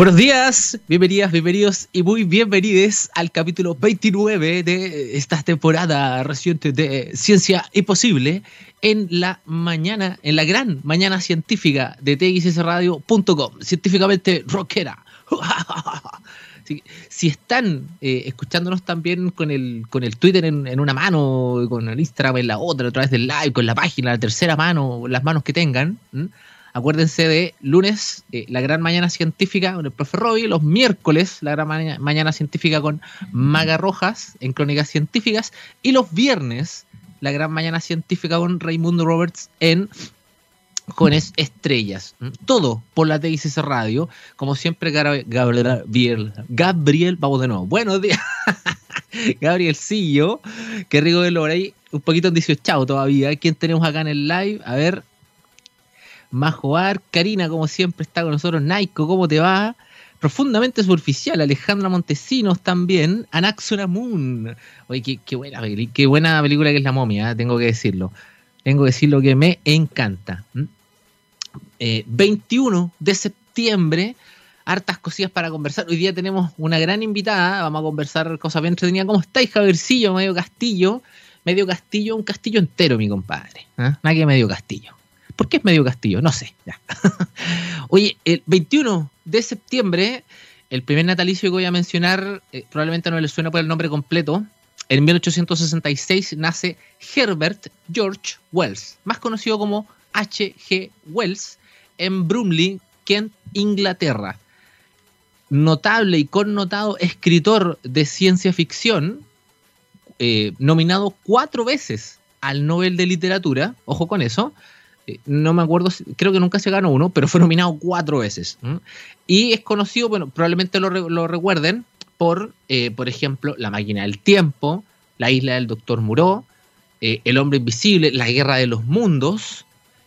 Buenos días, bienvenidas, bienvenidos y muy bienvenidos al capítulo 29 de esta temporada reciente de Ciencia Imposible en la mañana, en la gran mañana científica de txsradio.com, científicamente rockera. si están eh, escuchándonos también con el, con el Twitter en, una mano, con el Instagram en la otra, a través del live, con la página, la tercera mano, las manos que tengan, acuérdense de lunes, eh, la gran mañana científica con el profe Robbie, los miércoles, la gran mañana científica con Maga Rojas en Crónicas Científicas, y los viernes, la gran mañana científica con Raimundo Roberts en Jóvenes Estrellas. Todo por la TICC Radio. Como siempre, Gabriel, Gabriel, vamos de nuevo. Buenos días. Gabriel Sillo, qué rico verlo por ahí. Un poquito en 18 todavía. ¿Quién tenemos acá en el live? A ver. Majoar, Karina, como siempre, está con nosotros. Naiko, ¿cómo te va? Profundamente superficial, Alejandra Montesinos también. Anaxona Moon. Oye, qué, buena, película que es La Momia, ¿eh? tengo que decirlo. Tengo que decirlo que me encanta. 21 eh, de septiembre, hartas cosillas para conversar. Hoy día tenemos una gran invitada, vamos a conversar cosas bien entretenidas. ¿Cómo estáis, Javercillo? Medio castillo. Medio castillo, un castillo entero, mi compadre. ¿eh? Nada medio castillo. ¿Por qué es medio castillo? No sé. Oye, el 21 de septiembre, el primer natalicio que voy a mencionar, eh, probablemente no le suena por el nombre completo. En 1866 nace Herbert George Wells, más conocido como H.G. Wells, en Brumley, Kent, Inglaterra. Notable y connotado escritor de ciencia ficción, eh, nominado cuatro veces al Nobel de Literatura, ojo con eso, no me acuerdo, creo que nunca se ganó uno, pero fue nominado cuatro veces. Y es conocido, bueno, probablemente lo, recuerden por, eh, por ejemplo, La máquina del tiempo, La isla del doctor Muró, El hombre invisible, La guerra de los mundos,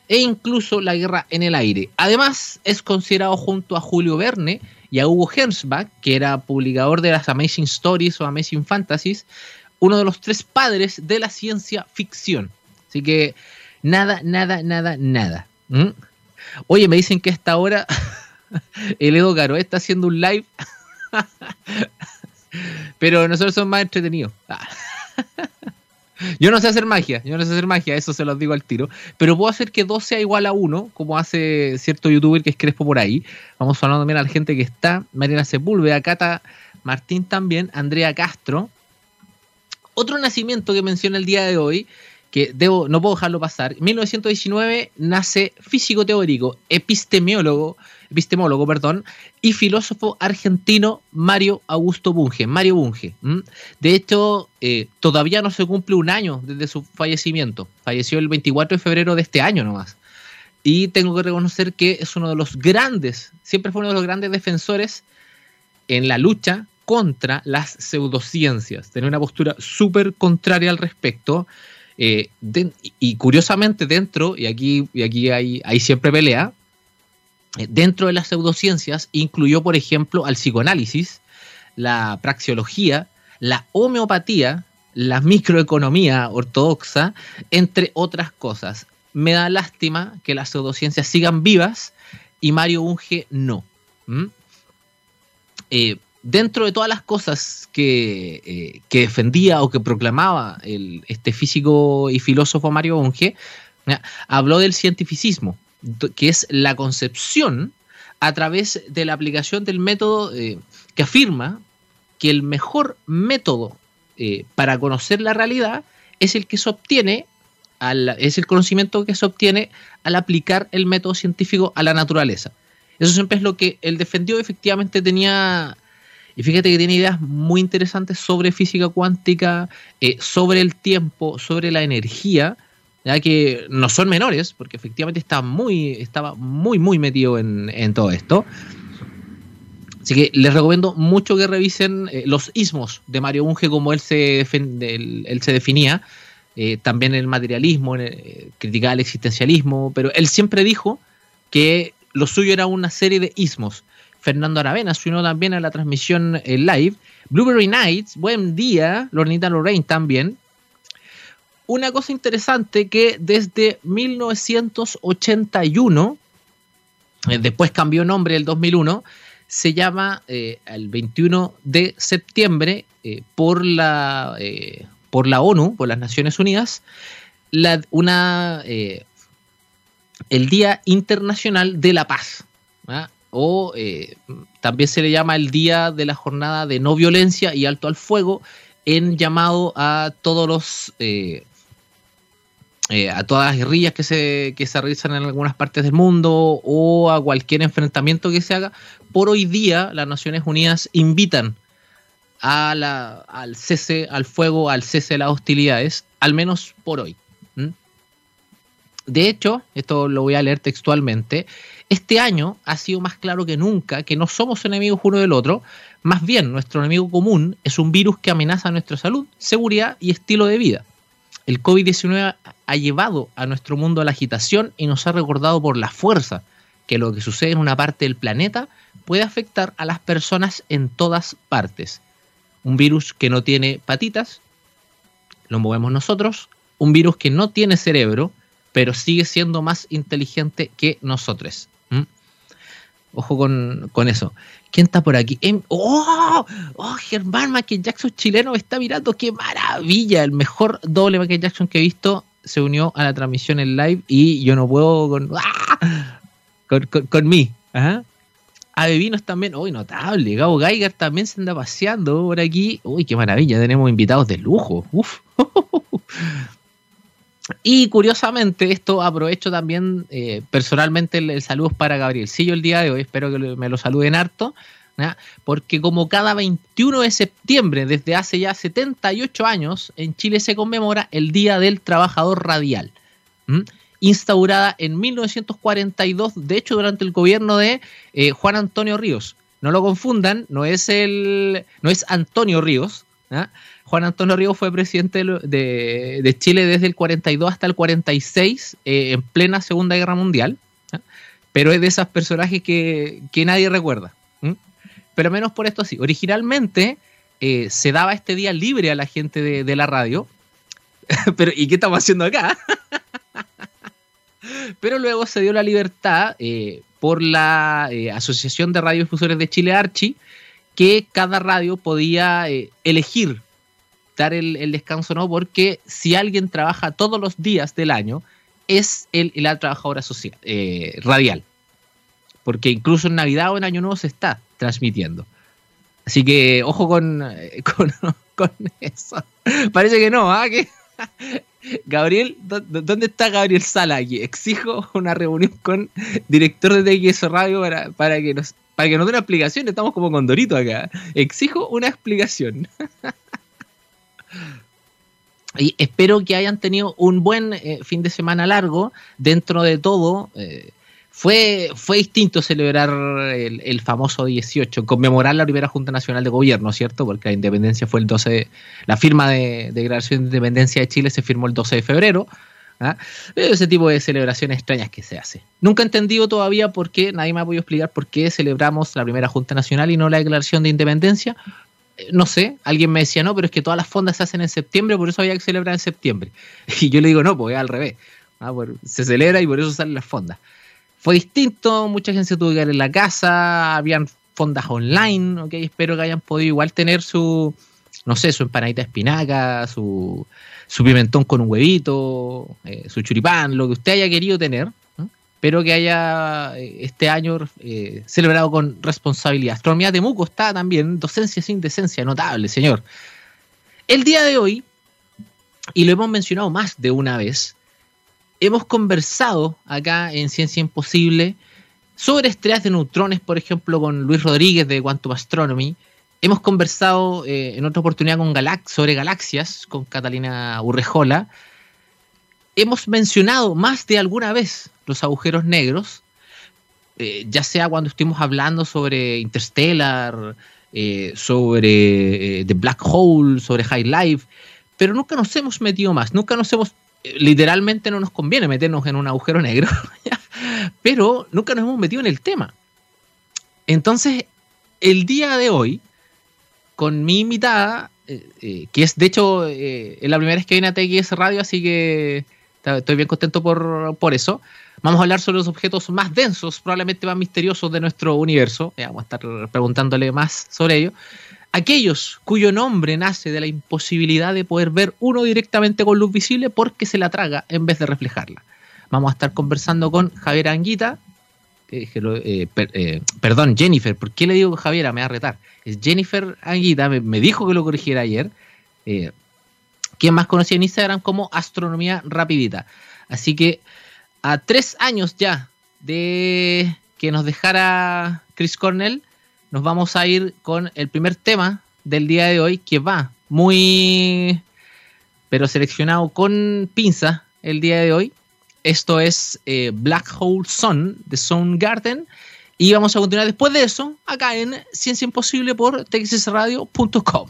e incluso La Guerra en el Aire. Además, es considerado junto a Julio Verne y a Hugo Gernsback, que era publicador de las Amazing Stories o Amazing Fantasies, uno de los tres padres de la ciencia ficción. Así que nada, nada, nada, nada. ¿Mm? Oye, me dicen que a esta hora el Edo Caro está haciendo un live, pero nosotros somos más entretenidos. Yo no sé hacer magia, yo no sé hacer magia, eso se los digo al tiro. Pero puedo hacer que 2 sea igual a 1, como hace cierto youtuber que es Crespo por ahí. Vamos hablando también a la gente que está. Mariana Sepúlveda, Cata Martín también, Andrea Castro. Otro nacimiento que menciona el día de hoy, que debo, no puedo dejarlo pasar. En 1919 nace físico teórico, epistemólogo, epistemólogo, perdón, y filósofo argentino Mario Augusto Bunge, Mario Bunge. De hecho, eh, todavía no se cumple un año desde su fallecimiento. Falleció el 24 de febrero de este año nomás. Y tengo que reconocer que es uno de los grandes, siempre fue uno de los grandes defensores en la lucha contra las pseudociencias. Tiene una postura súper contraria al respecto. Eh, y curiosamente dentro, y aquí, y aquí hay, siempre pelea, eh, dentro de las pseudociencias incluyó, por ejemplo, al psicoanálisis, la praxeología, la homeopatía, la microeconomía ortodoxa, entre otras cosas. Me da lástima que las pseudociencias sigan vivas y Mario Unge no. Dentro de todas las cosas que, eh, defendía o que proclamaba este físico y filósofo Mario Unge, habló del cientificismo que es la concepción a través de la aplicación del método eh, que afirma que el mejor método eh, para conocer la realidad es el que se obtiene, es el conocimiento que se obtiene al aplicar el método científico a la naturaleza. Eso siempre es lo que él defendió, efectivamente tenía, y fíjate que tiene ideas muy interesantes sobre física cuántica, eh, sobre el tiempo, sobre la energía, ya que no son menores, porque efectivamente está muy, estaba muy, muy metido en, todo esto. Así que les recomiendo mucho que revisen eh, los ismos de Mario Bunge como él se, él, se definía. Eh, también el materialismo, eh, criticaba el existencialismo, pero él siempre dijo que lo suyo era una serie de ismos. Fernando Aravena se también a la transmisión live. Blueberry Nights, buen día. Lornita Lorraine también una cosa interesante que desde 1981, eh, después cambió nombre el 2001, se llama el 21 de septiembre por, la, por la ONU, por las Naciones Unidas, la, una, el Día Internacional de la Paz. ¿ah? O también se le llama el Día de la Jornada de No Violencia y Alto al Fuego, en llamado a todos los eh, eh, a todas las guerrillas que se, que se realizan en algunas partes del mundo o a cualquier enfrentamiento que se haga. Por hoy día, las Naciones Unidas invitan a la, al cese al fuego, al cese de las hostilidades, al menos por hoy. De hecho, esto lo voy a leer textualmente, este año ha sido más claro que nunca que no somos enemigos uno del otro, más bien nuestro enemigo común es un virus que amenaza nuestra salud, seguridad y estilo de vida. El COVID-19 ha llevado a nuestro mundo a la agitación y nos ha recordado por la fuerza que lo que sucede en una parte del planeta puede afectar a las personas en todas partes. Un virus que no tiene patitas, lo movemos nosotros, un virus que no tiene cerebro, pero sigue siendo más inteligente que nosotros. Ojo con, eso. ¿Quién está por aquí? Em, ¡Oh! ¡Oh! Germán Michael Jackson chileno me está mirando. ¡Qué maravilla! El mejor doble Michael Jackson que he visto se unió a la transmisión en live y yo no puedo con. ¡Ah! Con, con, mí. ¿ah? Vinos también. ¡Uy, notable! Gabo Geiger también se anda paseando por aquí. ¡Uy, qué maravilla! Tenemos invitados de lujo. ¡Uf! Y curiosamente, esto aprovecho también eh, personalmente el, saludo para Gabrielcillo el día de hoy, espero que me lo saluden harto, porque como cada 21 de septiembre, desde hace ya 78 años, en Chile se conmemora el Día del Trabajador Radial, instaurada en 1942, de hecho durante el gobierno de eh, Juan Antonio Ríos. No lo confundan, no es, el, no es Antonio Ríos, Juan Antonio Ríos fue presidente de, Chile desde el 42 hasta el 46, eh, en plena Segunda Guerra Mundial, pero es de esos personajes que, nadie recuerda. Pero menos por esto sí. Originalmente eh, se daba este día libre a la gente de, la radio. pero, ¿y qué estamos haciendo acá? pero luego se dio la libertad eh, por la Asociación de Radiodifusores de Chile, Archi, que cada radio podía elegir dar el, descanso no, porque si alguien trabaja todos los días del año, es el, la trabajadora social, eh, radial. Porque incluso en Navidad o en Año Nuevo se está transmitiendo. Así que ojo con, con, eso. Parece que no, ¿ah? Gabriel, ¿dónde está Gabriel Sala aquí? Exijo una reunión con director de TX Radio para, para que nos para que nos dé una explicación. Estamos como con Dorito acá. Exijo una explicación. Y espero que hayan tenido un buen eh, fin de semana largo. Dentro de todo, eh, fue, fue distinto celebrar el, famoso 18, conmemorar la primera Junta Nacional de Gobierno, ¿cierto? Porque la independencia fue el 12, la firma de, declaración de independencia de Chile se firmó el 12 de febrero. ¿ah? Ese tipo de celebraciones extrañas que se hace. Nunca he entendido todavía por qué, nadie me ha podido explicar por qué celebramos la primera Junta Nacional y no la declaración de independencia no sé, alguien me decía, no, pero es que todas las fondas se hacen en septiembre, por eso había que celebrar en septiembre. Y yo le digo, no, pues es al revés. Ah, se celebra y por eso salen las fondas. Fue distinto, mucha gente se tuvo que quedar en la casa, habían fondas online, ok, espero que hayan podido igual tener su, no sé, su empanadita de espinaca, su, su pimentón con un huevito, eh, su churipán, lo que usted haya querido tener, Espero que haya eh, este año eh, celebrado con responsabilidad. Astronomía de Muco está también, docencia sin decencia, notable, señor. El día de hoy, y lo hemos mencionado más de una vez, hemos conversado acá en Ciencia Imposible sobre estrellas de neutrones, por ejemplo, con Luis Rodríguez de Quantum Astronomy. Hemos conversado eh, en otra oportunidad con sobre galaxias, con Catalina Urrejola hemos mencionado más de alguna vez los agujeros negros, eh, ya sea cuando estuvimos hablando sobre Interstellar, eh, sobre eh, The Black Hole, sobre High Life, pero nunca nos hemos metido más, nunca nos hemos, literalmente no nos conviene meternos en un agujero negro, pero nunca nos hemos metido en el tema. Entonces, el día de hoy, con mi invitada, que es de hecho la primera vez que viene a TX Radio, así que Estoy bien contento por, por eso. Vamos a hablar sobre los objetos más densos, probablemente más misteriosos de nuestro universo. vamos a estar preguntándole más sobre ello. Aquellos cuyo nombre nace de la imposibilidad de poder ver uno directamente con luz visible porque se la traga en vez de reflejarla. Vamos a estar conversando con Javier Anguita, eh, eh, perdón, Jennifer, ¿por qué le digo Javiera? Me va a retar. Es Jennifer Anguita, me, dijo que lo corrigiera ayer. Eh, quien más conocía en Instagram como Astronomía Rapidita. Así que a tres años ya de que nos dejara Chris Cornell, nos vamos a ir con el primer tema del día de hoy, que va muy, pero seleccionado con pinza el día de hoy. Esto es eh, Black Hole Sun de Soundgarden. Y vamos a continuar después de eso acá en Ciencia Imposible por texasradio.com.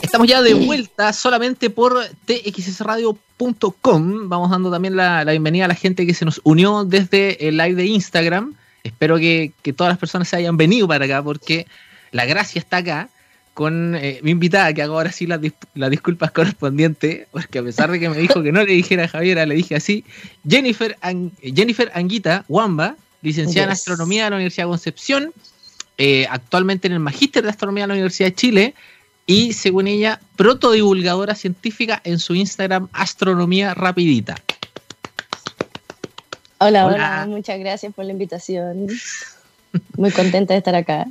Estamos ya de vuelta solamente por txsradio.com. Vamos dando también la, bienvenida a la gente que se nos unió desde el live de Instagram. Espero que, todas las personas se hayan venido para acá porque la gracia está acá con eh, mi invitada, que hago ahora sí las, disculpas correspondientes, porque a pesar de que me dijo que no le dijera a Javiera, le dije así, Jennifer, Jennifer Anguita Wamba, licenciada en Astronomía de la Universidad de Concepción, eh, actualmente en el Magíster de Astronomía de la Universidad de Chile, y según ella, protodivulgadora científica en su Instagram Astronomía Rapidita. Hola, hola, muchas gracias por la invitación. Muy contenta de estar acá.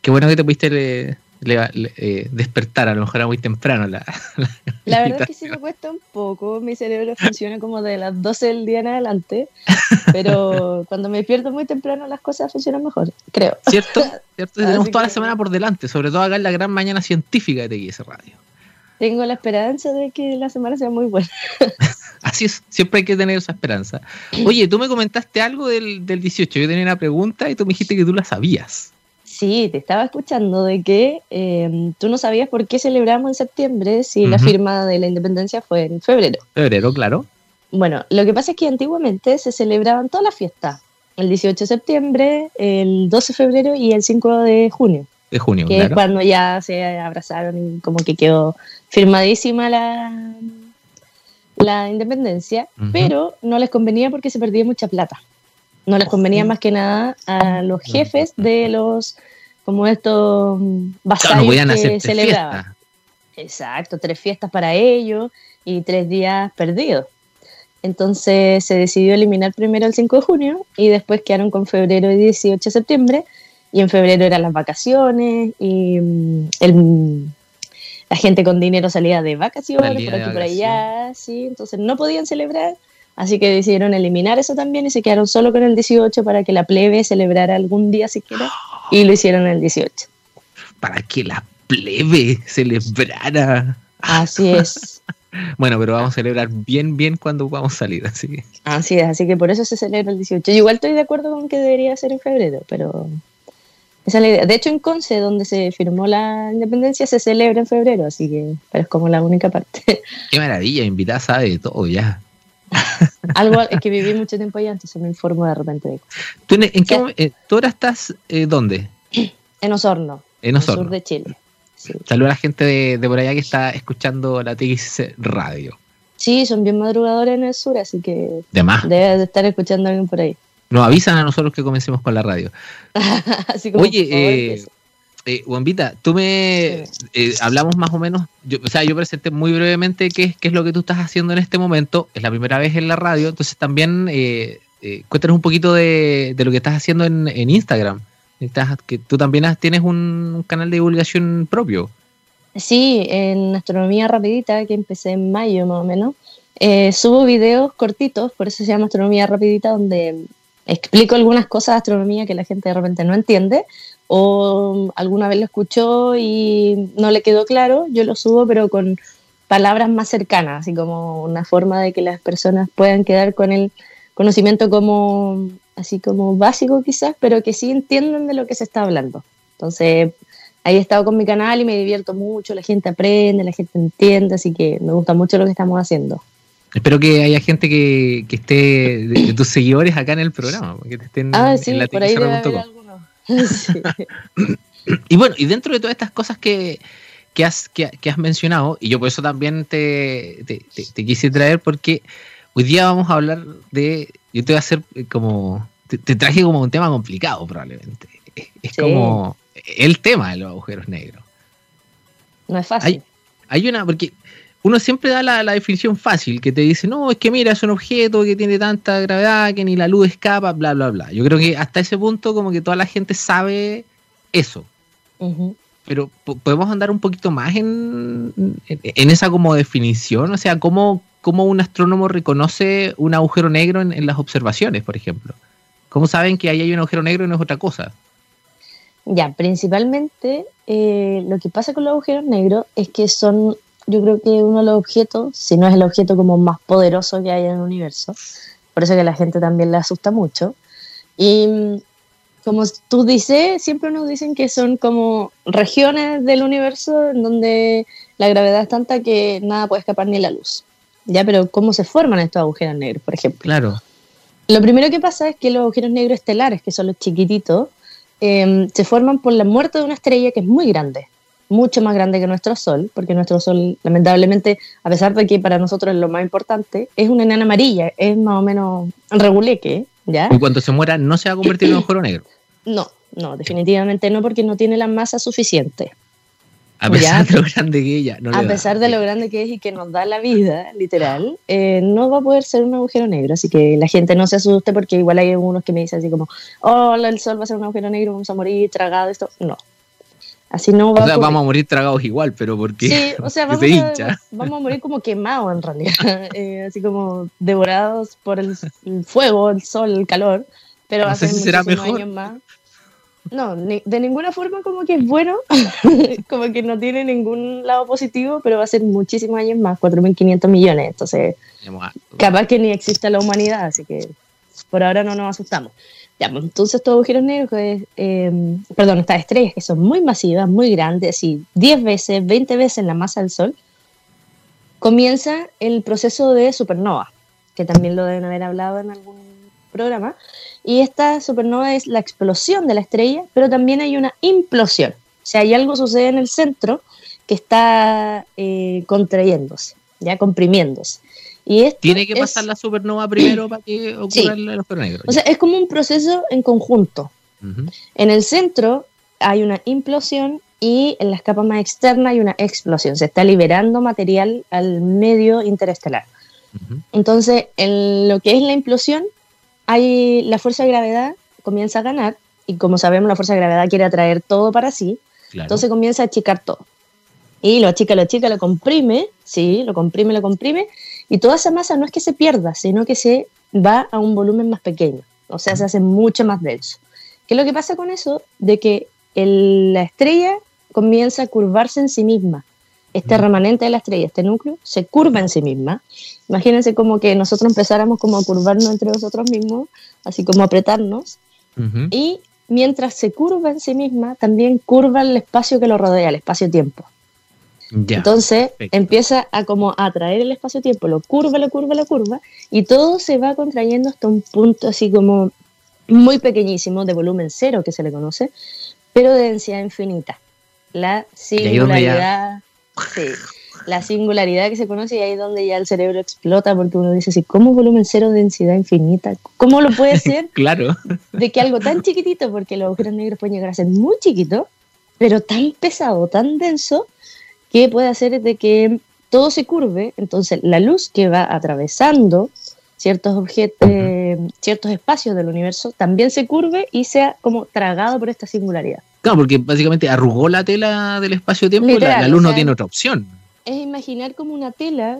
Qué bueno que te pudiste eh, despertar, a lo mejor era muy temprano la, la, verdad es que sí me cuesta un poco, mi cerebro funciona como de las 12 del día en adelante, pero cuando me despierto muy temprano las cosas funcionan mejor, creo. ¿Cierto? ¿Cierto? Tenemos toda la semana por delante, sobre todo acá en la gran mañana científica de TX Radio. Tengo la esperanza de que la semana sea muy buena. Así es, siempre hay que tener esa esperanza. Oye, tú me comentaste algo del, del 18, yo tenía una pregunta y tú me dijiste que tú la sabías. Sí, te estaba escuchando de que eh, tú no sabías por qué celebramos en septiembre si la firma de la independencia fue en febrero. Febrero, claro. Bueno, lo que pasa es que antiguamente se celebraban todas las fiestas. El 18 de septiembre, el 12 de febrero y el 5 de junio. De junio, que es cuando ya se abrazaron y como que quedó firmadísima la, la independencia, pero no les convenía porque se perdía mucha plata. No les convenía más que nada a los jefes de los, como estos vasallos que celebraban. Exacto, tres fiestas para ellos y tres días perdidos. Entonces se decidió eliminar primero el 5 de junio y después quedaron con febrero y 18 de septiembre. Y en febrero eran las vacaciones y mm, el, la gente con dinero salía de vacaciones por aquí por allá, sí, entonces no podían celebrar Así que decidieron eliminar eso también y se quedaron solo con el 18 para que la plebe celebrara algún día siquiera y lo hicieron el 18. Para que la plebe celebrara. Así es. bueno, pero vamos a celebrar bien, bien cuando vamos a salir, así que. Así es, así que por eso se celebra el 18. Yo igual estoy de acuerdo con que debería ser en febrero, pero esa es la idea. De hecho, en Conce, donde se firmó la independencia, se celebra en febrero, así que, pero es como la única parte. Qué maravilla, invitada sabe de todo ya. Algo es que viví mucho tiempo allá, entonces me informo de repente de ¿Tú, en, qué, eh, ¿tú ahora estás eh, dónde? En Osorno, en Osorno. sur de Chile. Saludos a la gente de, por allá que está escuchando la TX Radio. Sí, son bien madrugadores en el sur, así que de más. debe de estar escuchando a alguien por ahí. Nos avisan a nosotros que comencemos con la radio. Oye, eh, eh, Wambita, tú me eh, hablamos más o menos, yo, o sea, yo presenté muy brevemente qué, qué, es lo que tú estás haciendo en este momento, es la primera vez en la radio, entonces también eh, eh cuéntanos un poquito de, lo que estás haciendo en, Instagram, que tú también tienes un, canal de divulgación propio. Sí, en Astronomía Rapidita, que empecé en mayo más o menos, subo videos cortitos, por eso se llama Astronomía Rapidita, donde explico algunas cosas de astronomía que la gente de repente no entiende o alguna vez lo escuchó y no le quedó claro, yo lo subo pero con palabras más cercanas, así como una forma de que las personas puedan quedar con el conocimiento como así como básico quizás, pero que sí entiendan de lo que se está hablando. Entonces, ahí he estado con mi canal y me divierto mucho, la gente aprende, la gente entiende, así que me gusta mucho lo que estamos haciendo. Espero que haya gente que, esté de, tus seguidores acá en el programa, que te estén ah, sí, por ahí y bueno, y dentro de todas estas cosas que, que has, que, has mencionado, y yo por eso también te, te, quise traer, porque hoy día vamos a hablar de, yo te voy a hacer como, te, traje como un tema complicado probablemente. Es, como el tema de los agujeros negros. No es fácil. Hay, una, porque uno siempre da la, definición fácil, que te dice, no, es que mira, es un objeto que tiene tanta gravedad que ni la luz escapa, bla, bla, bla. Yo creo que hasta ese punto como que toda la gente sabe eso. Pero podemos andar un poquito más en, en, esa como definición, o sea, ¿cómo, cómo un astrónomo reconoce un agujero negro en, las observaciones, por ejemplo. ¿Cómo saben que ahí hay un agujero negro y no es otra cosa? Ya, principalmente eh, lo que pasa con los agujeros negros es que son, yo creo que uno de los objetos, si no es el objeto como más poderoso que hay en el universo, por eso que a la gente también le asusta mucho. Y como tú dices, siempre nos dicen que son como regiones del universo en donde la gravedad es tanta que nada puede escapar ni la luz. Ya, pero ¿cómo se forman estos agujeros negros, por ejemplo? Claro. Lo primero que pasa es que los agujeros negros estelares, que son los chiquititos, em, se forman por la muerte de una estrella que es muy grande, mucho más grande que nuestro Sol, porque nuestro Sol, lamentablemente, a pesar de que para nosotros es lo más importante, es una enana amarilla, es más o menos reguleque, ¿ya? Y cuando se muera, ¿no se va a convertir en un agujero negro? No, no, definitivamente no, porque no tiene la masa suficiente. A pesar de lo grande que ella. a pesar de lo grande que es y que nos da la vida, literal, eh, no va a poder ser un agujero negro. Así que la gente no se asuste porque igual hay algunos que me dicen así como, oh, el sol va a ser un agujero negro, vamos a morir tragado, esto. No. Así no va o sea, vamos a morir tragados igual, pero porque sí, o sea, vamos, a, vamos a morir como quemados en realidad, eh, así como devorados por el, fuego, el sol, el calor, pero no si será mejor. años más. No, de ninguna forma como que es bueno, como que no tiene ningún lado positivo, pero va a ser muchísimos años más, 4.500 millones, entonces capaz que ni exista la humanidad, así que por ahora no nos asustamos. Ya, pues, entonces estos agujeros negros, eh, perdón, estas estrellas que son muy masivas, muy grandes, así 10 veces, 20 veces la masa del Sol, comienza el proceso de supernova, que también lo deben haber hablado en algún programa, y esta supernova es la explosión de la estrella, pero también hay una implosión. O sea, hay algo sucede en el centro que está eh, contrayéndose, ya comprimiéndose. Y Tiene que pasar la supernova primero para que ocurra el agujero negro. O sea, es como un proceso en conjunto. En el centro hay una implosión y en las capas más externas hay una explosión. Se está liberando material al medio interestelar. Entonces, en lo que es la implosión, hay la fuerza de gravedad comienza a ganar y como sabemos la fuerza de gravedad quiere atraer todo para sí, entonces comienza a achicar todo. Y lo achica, lo achica, lo comprime, sí, lo comprime, lo comprime, y toda esa masa no es que se pierda, sino que se va a un volumen más pequeño, o sea, se hace mucho más denso. ¿Qué es lo que pasa con eso? De que la estrella comienza a curvarse en sí misma. Este remanente de la estrella, este núcleo, se curva en sí misma Imagínense como que nosotros empezáramos como a curvarnos entre nosotros mismos, así como apretarnos, y mientras se curva en sí misma, también curva el espacio que lo rodea, el espacio-tiempo. Entonces empieza a como atraer el espacio-tiempo, lo curva, lo curva, lo curva, y todo se va contrayendo hasta un punto así como muy pequeñísimo, de volumen cero que se le conoce, pero de densidad infinita. La singularidad. Sí la singularidad que se conoce y ahí es donde ya el cerebro explota porque uno dice así, ¿cómo volumen cero, densidad infinita? ¿Cómo lo puede ser? claro. De que algo tan chiquitito, porque los agujeros negros pueden llegar a ser muy chiquitos, pero tan pesado, tan denso, que puede hacer de que todo se curve, entonces la luz que va atravesando ciertos objetos, ciertos espacios del universo, también se curve y sea como tragado por esta singularidad. Claro, porque básicamente arrugó la tela del espacio-tiempo, la, la, luz no tiene otra opción es imaginar como una tela,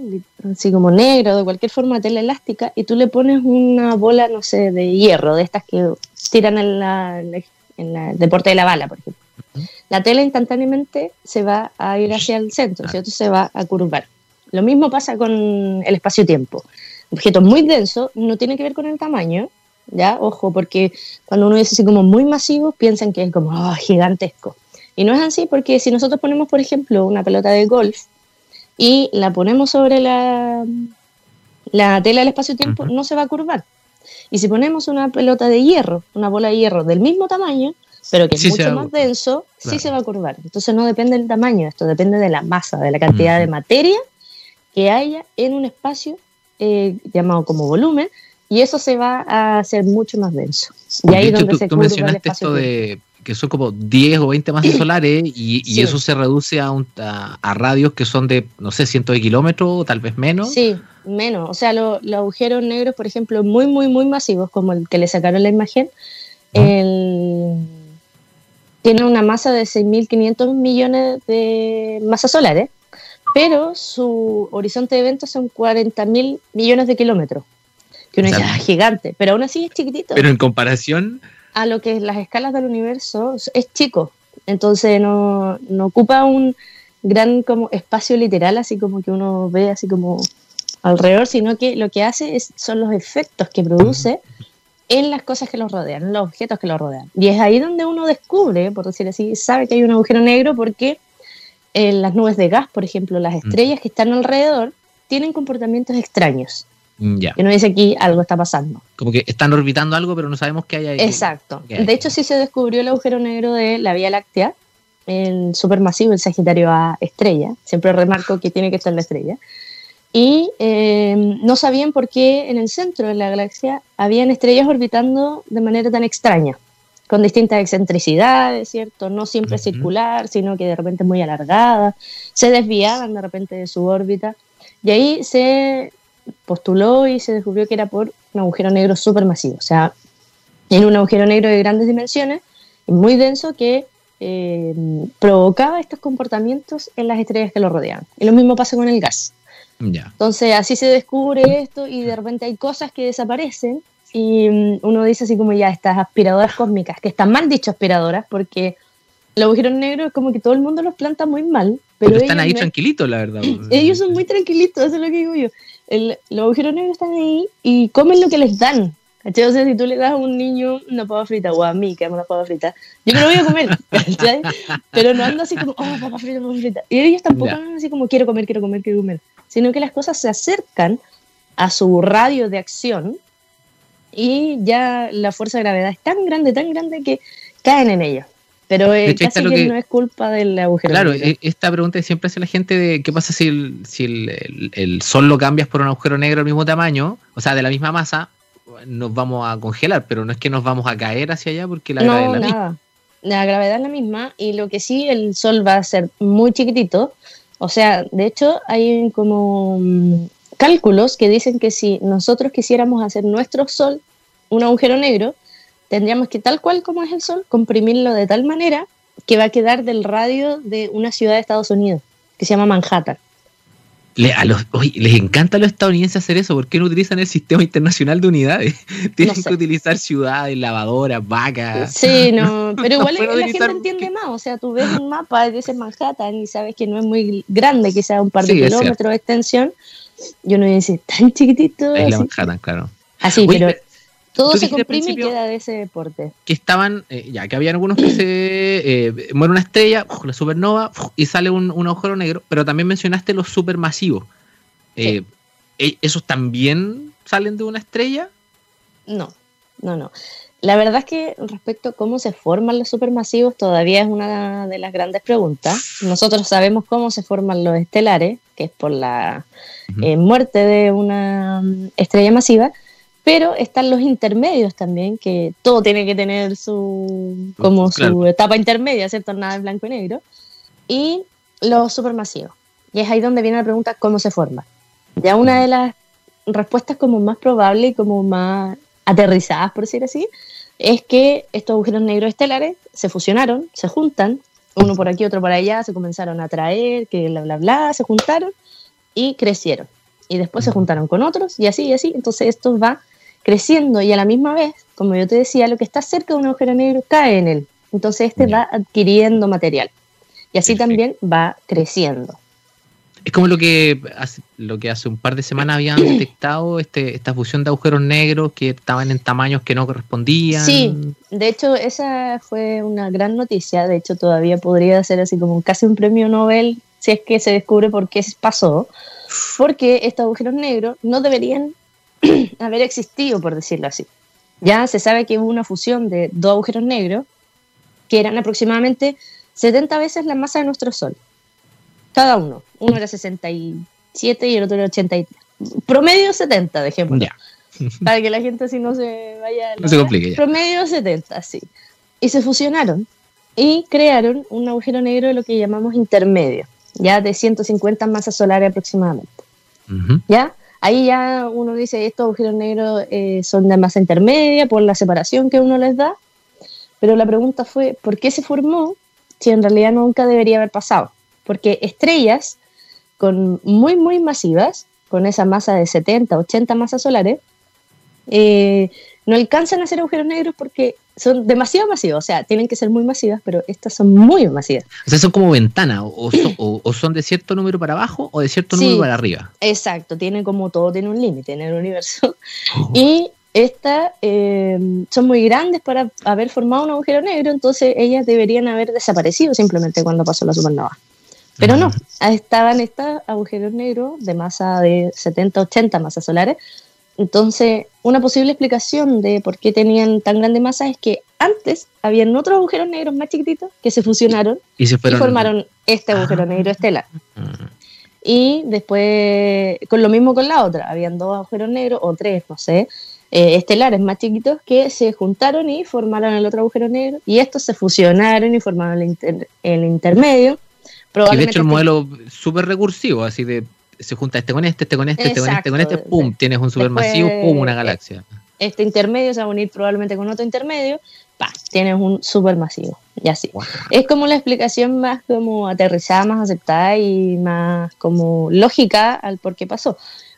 así como negra o de cualquier forma tela elástica, y tú le pones una bola, no sé, de hierro, de estas que tiran en, la, en el deporte de la bala, por ejemplo. La tela instantáneamente se va a ir hacia el centro, ¿cierto? Se va a curvar. Lo mismo pasa con el espacio-tiempo. Objetos muy densos no tiene que ver con el tamaño, ¿ya? Ojo, porque cuando uno dice así como muy masivo, piensan que es como oh, gigantesco. Y no es así porque si nosotros ponemos, por ejemplo, una pelota de golf y la ponemos sobre la, la tela del espacio-tiempo, no se va a curvar. Y si ponemos una pelota de hierro, una bola de hierro del mismo tamaño, pero que es mucho más denso, sí se va a curvar. Entonces no depende del tamaño, esto depende de la masa, de la cantidad de materia que haya en un espacio eh, llamado como volumen, y eso se va a hacer mucho más denso. Y ahí donde se tú mencionaste esto de que son como 10 o 20 masas solares y, eso se reduce a, a, radios que son de, no sé, cientos de kilómetros o tal vez menos. Sí, menos. O sea, los agujeros negros, por ejemplo, muy, muy, muy masivos, como el que le sacaron la imagen, tiene una masa de 6.500 millones de masas solares, pero su horizonte de eventos son 40.000 millones de kilómetros. Que uno dice, ah, gigante, pero aún así es chiquitito. Pero en comparación a lo que es las escalas del universo es chico. Entonces no, ocupa un gran como espacio literal, así como que uno ve así como alrededor, sino que lo que hace es, son los efectos que produce en las cosas que los rodean, en los objetos que los rodean. Y es ahí donde uno descubre, por decir así, sabe que hay un agujero negro porque en las nubes de gas, por ejemplo, las estrellas que están alrededor tienen comportamientos extraños. Mm, ya. Que no dice aquí algo está pasando. Como que están orbitando algo, pero no sabemos qué hay ahí. Exacto. De hecho, sí se descubrió el agujero negro de la Vía Láctea, el supermasivo, el Sagitario A estrella. Siempre remarco que tiene que estar la estrella. Y eh, no sabían por qué en el centro de la galaxia habían estrellas orbitando de manera tan extraña, con distintas excentricidades, ¿cierto? No siempre circular, sino que de repente muy alargada. Se desviaban de repente de su órbita. Y ahí se postuló y se descubrió que era por un agujero negro supermasivo. O sea, en un agujero negro de grandes dimensiones muy denso que eh, provocaba estos comportamientos en las estrellas que lo rodeaban. Y lo mismo pasa con el gas. Entonces así se descubre esto y de repente hay cosas que desaparecen y mm, uno dice así como ya estas aspiradoras cósmicas, que están mal dicho aspiradoras porque los agujeros negros es como que todo el mundo los planta muy mal. Pero, están ahí tranquilitos, la verdad. ellos son muy tranquilitos, eso es lo que digo yo el, los agujeros negros están ahí y comen lo que les dan. O sea, si tú le das a un niño una papa frita o a mí que amo una papa frita, yo me lo voy a comer, Pero no ando así como, oh, papa frita, papa frita. Y ellos tampoco andan así como, quiero comer, quiero comer, quiero comer. Sino que las cosas se acercan a su radio de acción y ya la fuerza de gravedad es tan grande, tan grande que caen en ellos. Pero eh, casi que, no es culpa del agujero. Claro, e, esta pregunta siempre hace la gente de qué pasa si, el, si el, el, sol lo cambias por un agujero negro del mismo tamaño, o sea, de la misma masa, nos vamos a congelar, pero no es que nos vamos a caer hacia allá porque la gravedad es la misma. La gravedad es la misma y lo que sí, el sol va a ser muy chiquitito. O sea, de hecho, hay como mm, cálculos que dicen que si nosotros quisiéramos hacer nuestro sol un agujero negro, tendríamos que, tal cual como es el Sol, comprimirlo de tal manera que va a quedar del radio de una ciudad de Estados Unidos, que se llama Manhattan. A los, les encanta a los estadounidenses hacer eso. ¿Por qué no utilizan el sistema internacional de unidades? Tienen que utilizar ciudades, lavadoras, vacas. Sí, no, pero igual la gente entiende más. O sea, tú ves un mapa de ese Manhattan y sabes que no es muy grande, que sea un par de kilómetros de extensión. Y uno dice, tan chiquitito. Es la Manhattan, claro. Así, pero todo se comprime y queda de ese deporte. Que estaban, eh, ya que había algunos que se eh, muere una estrella, la supernova, y sale un, agujero negro, pero también mencionaste los supermasivos. Eh, ¿Esos también salen de una estrella? No, no, no. La verdad es que respecto a cómo se forman los supermasivos todavía es una de las grandes preguntas. Nosotros sabemos cómo se forman los estelares, que es por la muerte de una mm, estrella masiva, pero están los intermedios también, que todo tiene que tener su, como su etapa intermedia, ¿cierto? Nada de blanco y negro. Y los supermasivos. Y es ahí donde viene la pregunta, ¿cómo se forma? Ya una de las respuestas como más probables y como más aterrizadas, por decir así, es que estos agujeros negros estelares se fusionaron, se juntan, uno por aquí, otro por allá, se comenzaron a traer, que bla, bla, bla, se juntaron y crecieron. Y después se juntaron con otros y así y así. Entonces esto va creciendo y a la misma vez, como yo te decía, lo que está cerca de un agujero negro cae en él. Entonces este va adquiriendo material y así también va creciendo. Es como lo que hace, lo que hace un par de semanas habían detectado este, esta fusión de agujeros negros que estaban en tamaños que no correspondían. Sí, de hecho esa fue una gran noticia, de hecho todavía podría ser así como casi un premio Nobel si es que se descubre por qué pasó, porque estos agujeros negros no deberían haber existido, por decirlo así. Ya se sabe que hubo una fusión de dos agujeros negros que eran aproximadamente 70 veces la masa de nuestro Sol. Cada uno. Uno era 67 y el otro era 83. Promedio 70, de ejemplo. Ya. Para que la gente así no se vaya. No se complique ya. Promedio 70, sí. Y se fusionaron y crearon un agujero negro de lo que llamamos intermedio, ya de 150 masas solares aproximadamente. ¿Ya? Ahí ya uno dice, estos agujeros negros eh, son de masa intermedia por la separación que uno les da, pero la pregunta fue, ¿por qué se formó si en realidad nunca debería haber pasado? Porque estrellas con muy, muy masivas, con esa masa de 70, 80 masas solares, eh, no alcanzan a hacer agujeros negros porque son demasiado masivas, o sea, tienen que ser muy masivas, pero estas son muy masivas. O sea, son como ventanas, o, son, de cierto número para abajo o de cierto número para arriba. Exacto, tiene como todo, tiene un límite en el universo. Oh. Y estas eh, son muy grandes para haber formado un agujero negro, entonces ellas deberían haber desaparecido simplemente cuando pasó la supernova. Pero no, estaban estos agujeros negros de masa de 70-80 masas solares entonces, una posible explicación de por qué tenían tan grande masa es que antes habían otros agujeros negros más chiquititos que se fusionaron y, formaron este agujero ah. negro estelar. Y después, con lo mismo con la otra, habían dos agujeros negros o tres, no sé, eh, estelares más chiquitos que se juntaron y formaron el otro agujero negro y estos se fusionaron y formaron el, el intermedio. Y de hecho el modelo súper recursivo, así de se junta este con este, este con este, este con este, con este, pum, tienes un supermasivo, pum, una galaxia. Este intermedio se va a unir probablemente con otro intermedio, pa, tienes un supermasivo, y así. Es como la explicación más como aterrizada, más aceptada y más como lógica al por qué pasó.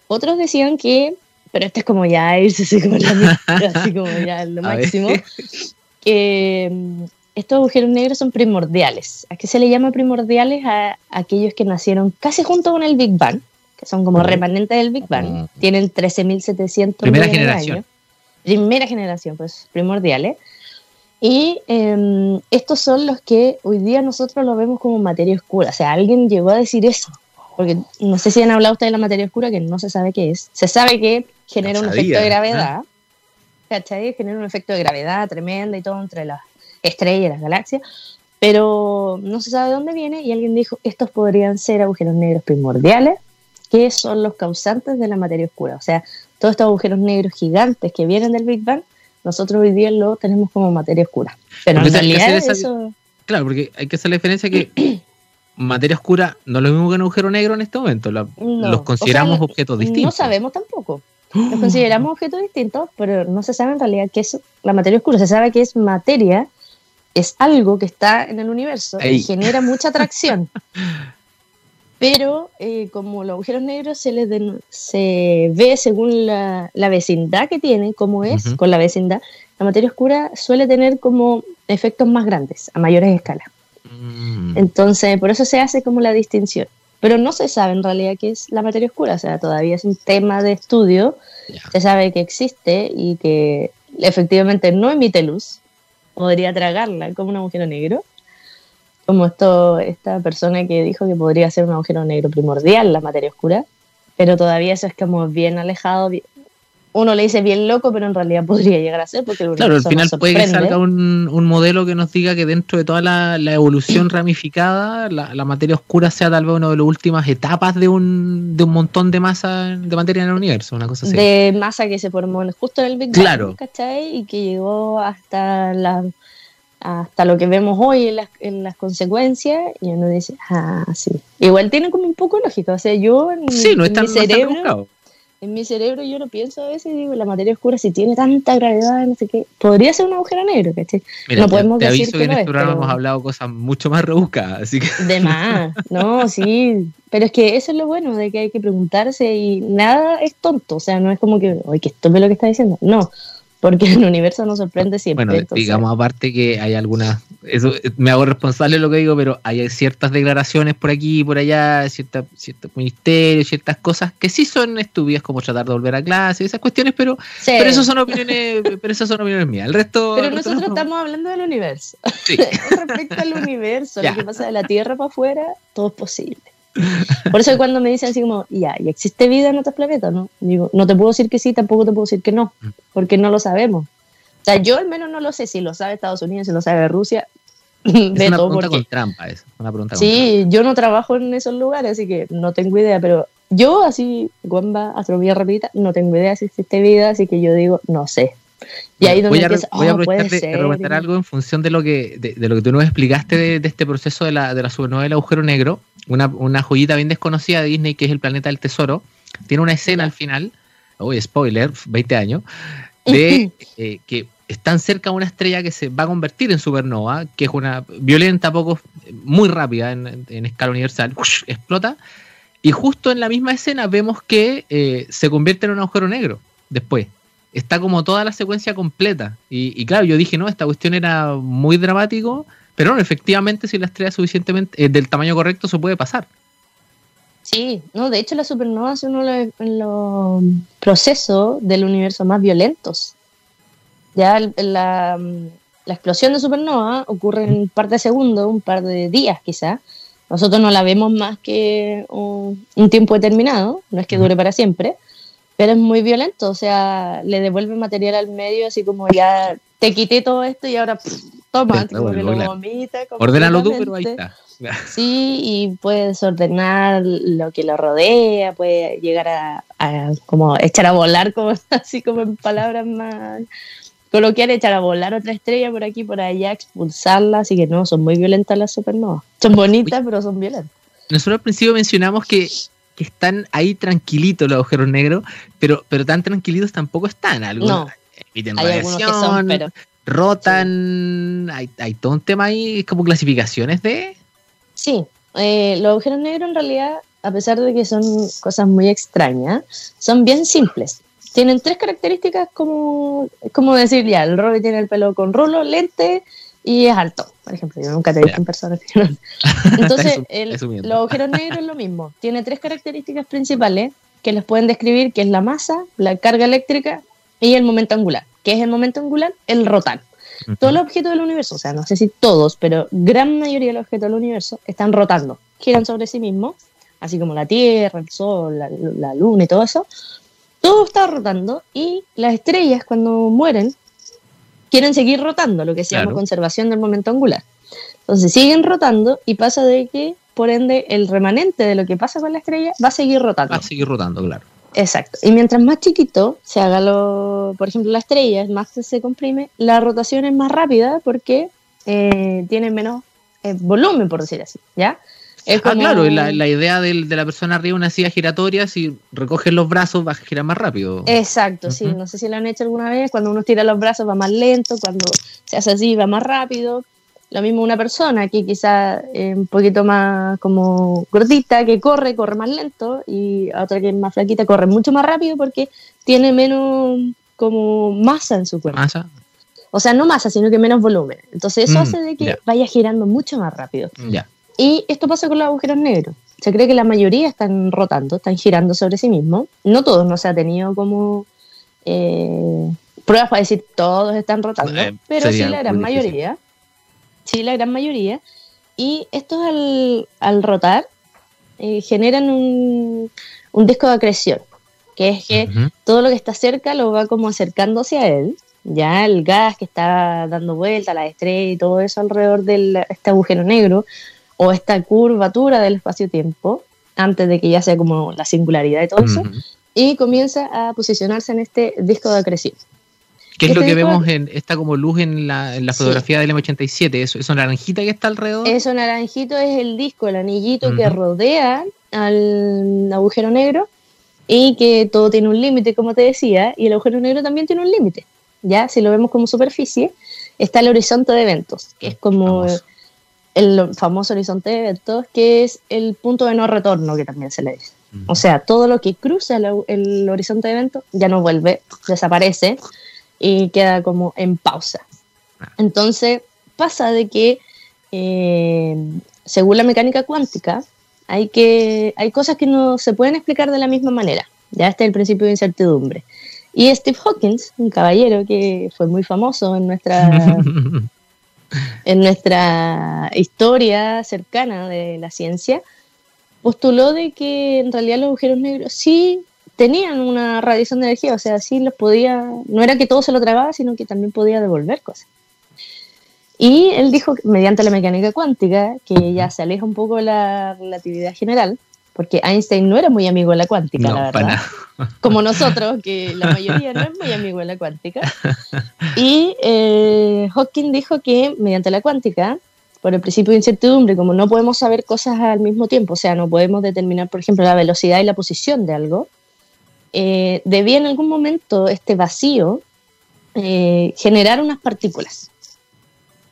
Otros decían que, pero este es como ya irse así como, así como ya lo máximo, que estos agujeros negros son primordiales. ¿A qué se le llama primordiales? A, aquellos que nacieron casi junto con el Big Bang, que son como remanentes del Big Bang. Tienen 13.700 Primera generación. Primera generación, pues primordiales. Y em, estos son los que hoy día nosotros lo vemos como materia oscura. O sea, alguien llegó a decir eso. Porque no sé si han hablado ustedes de la materia oscura, que no se sabe qué es. Se sabe que genera un efecto de gravedad. ¿Cachai? Genera un efecto de gravedad tremenda y todo entre las estrellas, las galaxias, pero no se sabe de dónde viene y alguien dijo, estos podrían ser agujeros negros primordiales, que son los causantes de la materia oscura. O sea, todos estos agujeros negros gigantes que vienen del Big Bang, nosotros hoy día lo tenemos como materia oscura. Pero en realidad eso... Claro, porque hay que hacer la diferencia que materia oscura no es lo mismo que un agujero negro en este momento. los consideramos objetos distintos. No sabemos tampoco. Los consideramos objetos distintos, pero no se sabe en realidad qué es la materia oscura. Se sabe que es materia es algo que está en el universo y genera mucha atracción. Pero eh, como los agujeros negros se, les se ve según la, vecindad que tienen, como es con la vecindad, la materia oscura suele tener como efectos más grandes, a mayores escalas. Mm. Entonces, por eso se hace como la distinción. Pero no se sabe en realidad qué es la materia oscura, o sea, todavía es un tema de estudio. Se sabe que existe y que efectivamente no emite luz, podría tragarla como un agujero negro. Como esto, esta persona que dijo que podría ser un agujero negro primordial, la materia oscura, pero todavía eso es como bien alejado, uno le dice bien loco, pero en realidad podría llegar a ser porque Claro, al final puede que salga un, un, modelo que nos diga que dentro de toda la, evolución ramificada, la, materia oscura sea tal vez una de las últimas etapas de un, de un montón de masa de materia en el universo, una cosa así. De masa que se formó justo en el Big Bang, claro. ¿cachai? Y que llegó hasta la hasta lo que vemos hoy en las, en las consecuencias, y uno dice, ah, sí. Igual tiene como un poco lógica, o sea, yo en, sí, no mi cerebro, en mi cerebro yo lo pienso a veces y digo, la materia oscura si tiene tanta gravedad, no sé qué, podría ser un agujero negro, ¿cachai? no podemos te, decir aviso que, en este programa hemos hablado cosas mucho más rebuscadas, así que... De más, no, sí, pero es que eso es lo bueno, de que hay que preguntarse y nada es tonto, o sea, no es como que, oye, que esto es lo que está diciendo, no, porque el universo nos sorprende siempre. Bueno, digamos aparte que hay algunas, eso me hago responsable de lo que digo, pero hay ciertas declaraciones por aquí y por allá, cierta, ciertos ministerios, ciertas cosas que sí son estúpidas, como tratar de volver a clase, esas cuestiones, pero, pero eso son opiniones, pero esas son opiniones mías. El resto. Pero nosotros estamos hablando del universo. Sí. Respecto al universo, lo que pasa de la Tierra para afuera, todo es posible. Por eso cuando me dicen así como, ya, ¿y existe vida en otros planetas? No, digo, no te puedo decir que sí, tampoco te puedo decir que no, porque no lo sabemos. O sea, yo al menos no lo sé, si lo sabe Estados Unidos, si lo sabe Rusia, es una pregunta con trampa, es una pregunta Sí, yo no trabajo en esos lugares, así que no tengo idea, pero yo así, Guamba, astronomía rapidita, no tengo idea si existe vida, así que yo digo, no sé. Y ahí donde voy a, empieza, voy a oh, algo en función de lo que, de, lo que tú nos explicaste de, este proceso de la, de la supernova del agujero negro, una, una joyita bien desconocida de Disney que es el planeta del tesoro, tiene una escena al final, uy, spoiler, 20 años, de eh, que están cerca de una estrella que se va a convertir en supernova, que es una violenta, poco, muy rápida en, escala universal, explota, y justo en la misma escena vemos que eh, se convierte en un agujero negro después. Está como toda la secuencia completa. Y, claro, yo dije, no, esta cuestión era muy dramático, pero no, efectivamente, si la estrella es suficientemente eh, del tamaño correcto, se puede pasar. Sí, no, de hecho la supernova es uno de los procesos del universo más violentos. Ya la, explosión de supernova ocurre en un par de segundos, un par de días quizá. Nosotros no la vemos más que un, tiempo determinado, no es que dure para siempre, pero es muy violento, o sea, le devuelve material al medio así como ya te quité todo esto y ahora toma, como que lo vomita. Ordénalo tú, pero ahí está. Sí, y puedes ordenar lo que lo rodea, puede llegar a, como echar a volar, como así como en palabras más coloquial, echar a volar otra estrella por aquí, por allá, expulsarla, así que no, son muy violentas las supernovas. Son bonitas, pero son violentas. Nosotros al principio mencionamos que, están ahí tranquilitos los agujeros negros, pero, pero tan tranquilitos tampoco están. Algunos emiten radiación, rotan, hay, hay todo un tema ahí, como clasificaciones de... Sí, eh, los agujeros negros en realidad, a pesar de que son cosas muy extrañas, son bien simples. Tienen tres características como, como decir, ya, el Robbie tiene el pelo con rulo, lente y es alto, por ejemplo. Yo nunca te he visto en persona. Entonces, los agujeros negros es lo mismo. Tiene tres características principales que les pueden describir, que es la masa, la carga eléctrica y el momento angular. ¿Qué es el momento angular? El rotar. Todos los objetos del universo, o sea, no sé si todos, pero gran mayoría de los objetos del universo están rotando, giran sobre sí mismos, así como la Tierra, el Sol, la, Luna y todo eso. Todo está rotando y las estrellas cuando mueren quieren seguir rotando, lo que se llama conservación del momento angular. Entonces siguen rotando y pasa de que, por ende, el remanente de lo que pasa con la estrella va a seguir rotando. Va a seguir rotando, claro. Exacto. Y mientras más chiquito se haga lo, por ejemplo, la estrella, más se comprime, la rotación es más rápida porque eh, tiene menos eh, volumen, por decir así, ¿ya? Es Ah, claro, la, la idea de, la persona arriba una silla giratoria, si recoges los brazos va a girar más rápido. Exacto, sí. No sé si lo han hecho alguna vez. Cuando uno tira los brazos va más lento, cuando se hace así va más rápido. Lo mismo una persona que quizá es un poquito más como gordita, que corre, corre más lento, y otra que es más flaquita, corre mucho más rápido porque tiene menos como masa en su cuerpo. ¿Masa? O sea, no masa, sino que menos volumen. Entonces eso mm, hace de que vaya girando mucho más rápido. Ya. Y esto pasa con los agujeros negros. Se cree que la mayoría están rotando, están girando sobre sí mismos. No todos, no se ha tenido como eh, pruebas para decir todos están rotando, eh, pero sí la gran mayoría sí, la gran mayoría. Y estos al, al rotar eh, generan un, un, disco de acreción, que es que todo lo que está cerca lo va como acercando hacia él. Ya el gas que está dando vuelta, la estrella y todo eso alrededor de este agujero negro o esta curvatura del espacio-tiempo, antes de que ya sea como la singularidad y todo eso, y comienza a posicionarse en este disco de acreción. ¿Qué es lo que vemos en esta como luz en la, en la fotografía del M87? ¿Eso, ¿Eso naranjita que está alrededor? Eso naranjito es el disco, el anillito que rodea al agujero negro y que todo tiene un límite, como te decía, y el agujero negro también tiene un límite. Ya, si lo vemos como superficie, está el horizonte de eventos, que es como el famoso horizonte de eventos, que es el punto de no retorno, que también se le dice. O sea, todo lo que cruza el, el horizonte de eventos ya no vuelve, desaparece y queda como en pausa. Ah. Entonces pasa de que eh, según la mecánica cuántica hay, que, hay cosas que no se pueden explicar de la misma manera. Ya está el principio de incertidumbre. Y Steve Hawking, un caballero que fue muy famoso en nuestra, en nuestra historia cercana de la ciencia, postuló de que en realidad los agujeros negros sí tenían una radiación de energía, o sea, sí los podía, no era que todo se lo tragaba, sino que también podía devolver cosas. Y él dijo, mediante la mecánica cuántica, que ya se aleja un poco de la relatividad general, porque Einstein no era muy amigo de la cuántica, la verdad. Como nosotros, que la mayoría no es muy amigo de la cuántica. Y eh, Hawking dijo que mediante la cuántica, por el principio de incertidumbre, como no podemos saber cosas al mismo tiempo, o sea, no podemos determinar, por ejemplo, la velocidad y la posición de algo, eh, debía en algún momento este vacío eh, generar unas partículas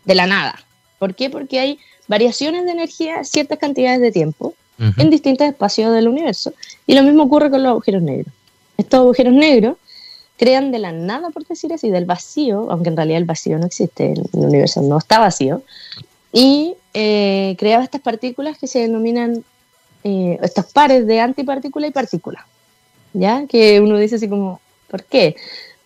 de la nada. ¿Por qué? Porque hay variaciones de energía a ciertas cantidades de tiempo en distintos espacios del universo. Y lo mismo ocurre con los agujeros negros. Estos agujeros negros crean de la nada, por decir así, del vacío, aunque en realidad el vacío no existe, el universo no está vacío, y eh, estas partículas que se denominan eh, estos pares de antipartícula y partícula. ¿Ya? Que uno dice así como, ¿por qué?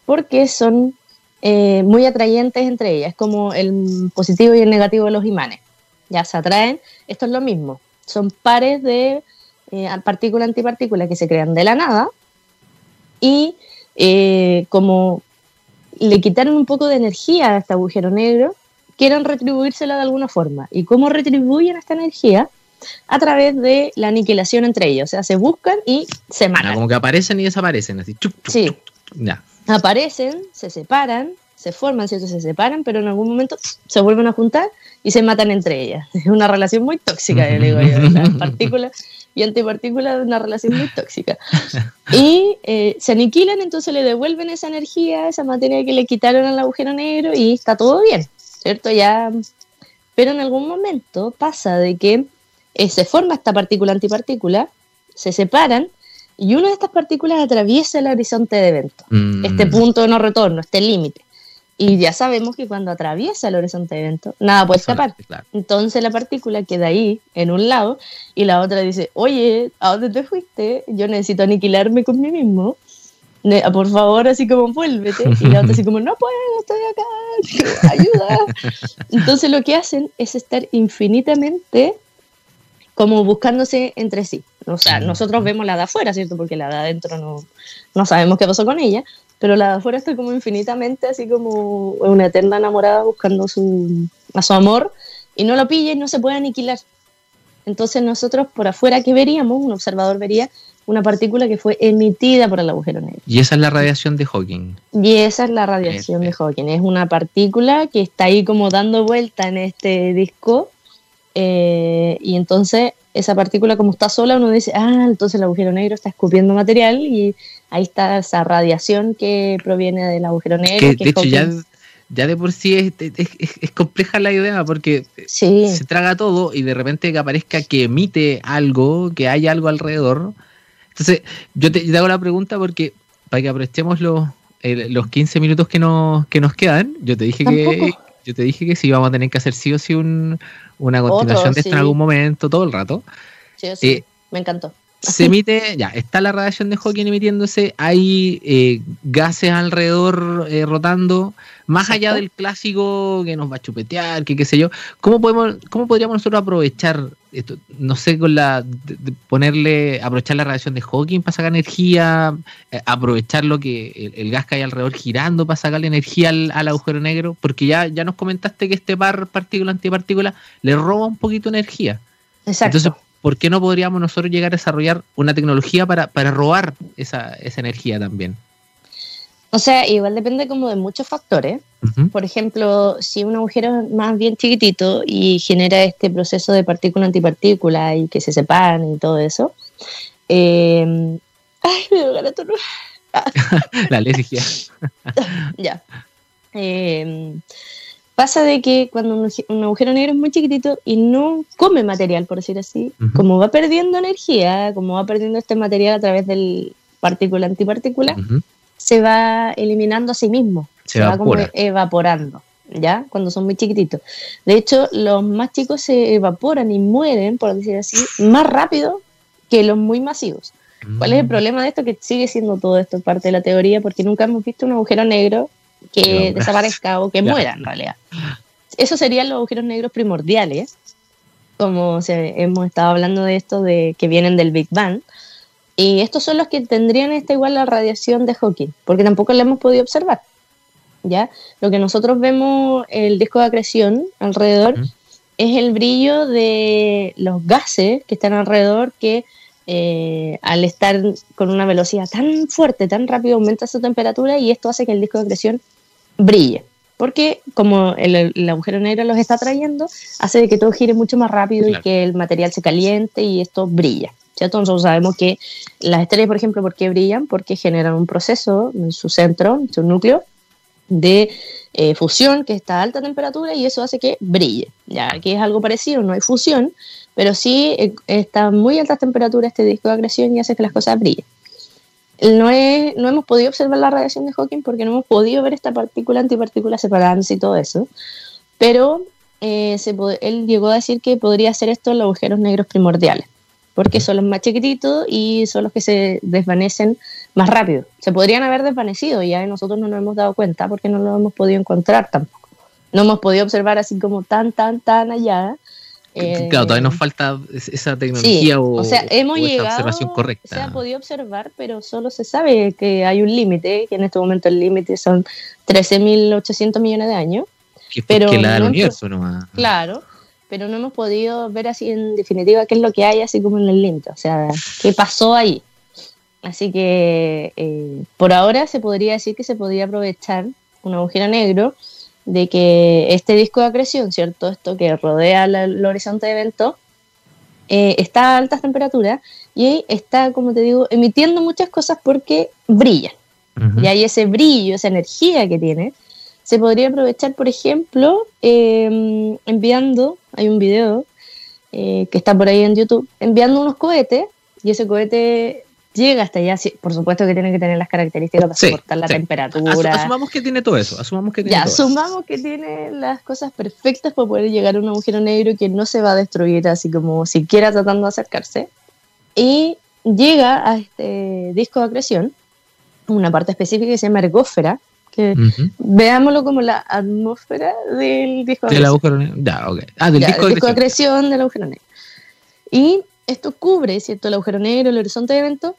Porque son eh, muy atrayentes entre ellas, como el positivo y el negativo de los imanes. Ya se atraen, esto es lo mismo, son pares de eh, partícula-antipartícula que se crean de la nada y eh, como le quitaron un poco de energía a este agujero negro, quieren retribuírsela de alguna forma. ¿Y cómo retribuyen esta energía? A través de la aniquilación entre ellos. O sea, se buscan y se matan. como que aparecen y desaparecen, así. sí. ya aparecen, se separan, se forman, ¿cierto? Se separan, pero en algún momento se vuelven a juntar y se matan entre ellas. Es una relación muy tóxica, digo yo. Las partículas y antipartículas, una relación muy tóxica. Y eh, se aniquilan, entonces le devuelven esa energía, esa materia que le quitaron al agujero negro y está todo bien, ¿cierto? Ya. Pero en algún momento pasa de que eh, se forma esta partícula antipartícula, se separan y una de estas partículas atraviesa el horizonte de evento, mm. este punto de no retorno, este límite. Y ya sabemos que cuando atraviesa el horizonte de evento, nada puede escapar. Entonces la partícula queda ahí, en un lado, y la otra dice, oye, ¿a dónde te fuiste? Yo necesito aniquilarme con mí mismo. Ah, por favor, así como vuélvete. Y la otra así como, no puedo, estoy acá, ayuda. Entonces lo que hacen es estar infinitamente como buscándose entre sí. O sea, nosotros vemos la de afuera, ¿cierto? Porque la de adentro no, no sabemos qué pasó con ella, pero la de afuera está como infinitamente así como una eterna enamorada buscando su, a su amor y no lo pilla y no se puede aniquilar. Entonces nosotros por afuera, ¿qué veríamos? Un observador vería una partícula que fue emitida por el agujero negro. Y esa es la radiación de Hawking. Y esa es la radiación de Hawking. Es una partícula que está ahí como dando vuelta en este disco eh, y entonces esa partícula como está sola, uno dice, ah, entonces el agujero negro está escupiendo material y ahí está esa radiación que proviene del agujero negro. de hecho, ya, ya, de por sí es, es, compleja la idea porque se traga todo y de repente que aparezca que emite algo, que hay algo alrededor. Entonces, yo te, hago la pregunta porque para que aprovechemos los, los 15 minutos que nos, que nos quedan, yo te dije que yo te dije que sí vamos a tener que hacer sí o sí un, una continuación de esto en algún momento, todo el rato. Sí, sí, eh, me encantó. Se emite, ya, está la radiación de Hawking emitiéndose, hay eh, gases alrededor eh, rotando, más allá del clásico que nos va a chupetear, que qué sé yo. ¿Cómo podemos, cómo podríamos nosotros aprovechar esto? No sé, con la ponerle, aprovechar la radiación de Hawking para sacar energía, aprovechar lo que el, gas que hay alrededor girando para sacarle energía al, agujero negro, porque ya, ya nos comentaste que este par partícula-antipartícula le roba un poquito de energía. Exacto. Entonces, ¿por qué no podríamos nosotros llegar a desarrollar una tecnología para, robar esa, energía también? O sea, igual depende como de muchos factores. Por ejemplo, si un agujero es más bien chiquitito y genera este proceso de partícula-antipartícula y que se separan y todo eso. Eh, ay, me dio ganas La alergia. ya. Eh, Pasa de que cuando un, agujero negro es muy chiquitito y no come material, por decir así, como va perdiendo energía, como va perdiendo este material a través del partícula-antipartícula, se va eliminando a sí mismo, se, va como evaporando, ¿ya? Cuando son muy chiquititos. De hecho, los más chicos se evaporan y mueren, por decir así, más rápido que los muy masivos. ¿Cuál es el mm. problema de esto? Que sigue siendo todo esto parte de la teoría, porque nunca hemos visto un agujero negro que desaparezca o que muera en realidad. Esos serían los agujeros negros primordiales, como hemos estado hablando de esto, de que vienen del Big Bang. Y estos son los que tendrían esta igual la radiación de Hawking, porque tampoco la hemos podido observar. ¿ya? Lo que nosotros vemos el disco de acreción alrededor es el brillo de los gases que están alrededor que eh, al estar con una velocidad tan fuerte, tan rápido, aumenta su temperatura y esto hace que el disco de acreción brille. Porque como el, agujero negro los está trayendo, hace que todo gire mucho más rápido y que el material se caliente y esto brilla. ¿cierto? Nosotros sabemos que las estrellas, por ejemplo, ¿por qué brillan? Porque generan un proceso en su centro, en su núcleo, de eh, fusión que está a alta temperatura y eso hace que brille. Ya aquí es algo parecido, no hay fusión, pero sí eh, está a muy alta temperatura este disco de acreción y hace que las cosas brillen. No, es, no hemos podido observar la radiación de Hawking porque no hemos podido ver esta partícula antipartícula separándose y todo eso, pero eh, se él llegó a decir que podría hacer esto en los agujeros negros primordiales porque son los más chiquititos y son los que se desvanecen más rápido. Se podrían haber desvanecido ya nosotros no nos hemos dado cuenta porque no lo hemos podido encontrar tampoco. No hemos podido observar así como tan, tan, tan allá. Claro, todavía nos eh, falta esa tecnología o, sea, hemos llegado, observación correcta. Se ha podido observar, pero solo se sabe que hay un límite, que en este momento el límite son 13.800 millones de años. Que, pero que la del universo nomás. Claro, pero no hemos podido ver así en definitiva qué es lo que hay así como en el límite, o sea, qué pasó ahí. Así que eh, por ahora se podría decir que se podría aprovechar un agujero negro de que este disco de acreción, ¿cierto? Esto que rodea el horizonte de evento, eh, está a altas temperaturas y está, como te digo, emitiendo muchas cosas porque brilla. Y hay ese brillo, esa energía que tiene, se podría aprovechar, por ejemplo, em, enviando, hay un video eh, que está por ahí en YouTube, enviando unos cohetes y ese cohete llega hasta allá. Por supuesto que tiene que tener las características para soportar la temperatura. asumamos que tiene todo eso. Asumamos que tiene ya, asumamos que tiene las cosas perfectas para poder llegar a un agujero negro que no se va a destruir así como siquiera tratando de acercarse. Y llega a este disco de acreción, una parte específica que se llama ergósfera, veámoslo como la atmósfera del disco del agujero negro. Ya, okay. Ah, del disco, de acreción del agujero negro. Y esto cubre, ¿cierto? El agujero negro, el horizonte de evento,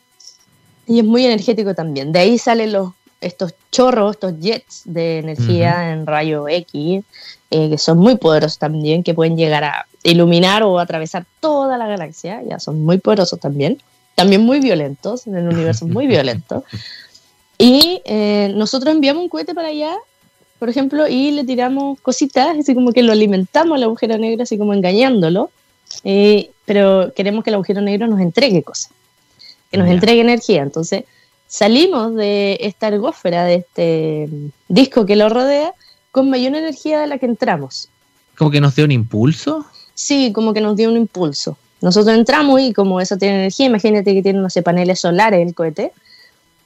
y es muy energético también. De ahí salen los, estos chorros, estos jets de energía en rayo X, eh, que son muy poderosos también, que pueden llegar a iluminar o atravesar toda la galaxia, ya son muy poderosos también. También muy violentos, en el universo muy violento. Y eh, nosotros enviamos un cohete para allá, por ejemplo, y le tiramos cositas, así como que lo alimentamos al agujero negro, así como engañándolo, eh, pero queremos que el agujero negro nos entregue cosas, que nos entregue energía. Entonces salimos de esta ergósfera, de este disco que lo rodea, con mayor energía de la que entramos. ¿Como que nos dio un impulso? Sí, como que nos dio un impulso. Nosotros entramos y como eso tiene energía, imagínate que tiene, unos paneles solares el cohete,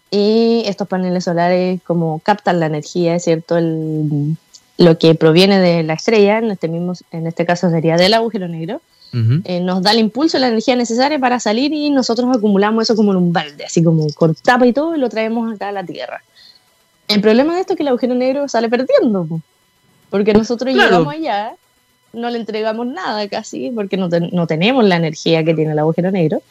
y estos paneles solares como captan la energía, es cierto, el, lo que proviene de la estrella, en este, mismo, en este caso sería del agujero negro, eh, nos da el impulso, la energía necesaria para salir y nosotros acumulamos eso como en un balde, así como con tapa y todo, y lo traemos acá a la Tierra. El problema de esto es que el agujero negro sale perdiendo, porque nosotros llegamos allá, no le entregamos nada casi, porque no, no tenemos la energía que tiene el agujero negro.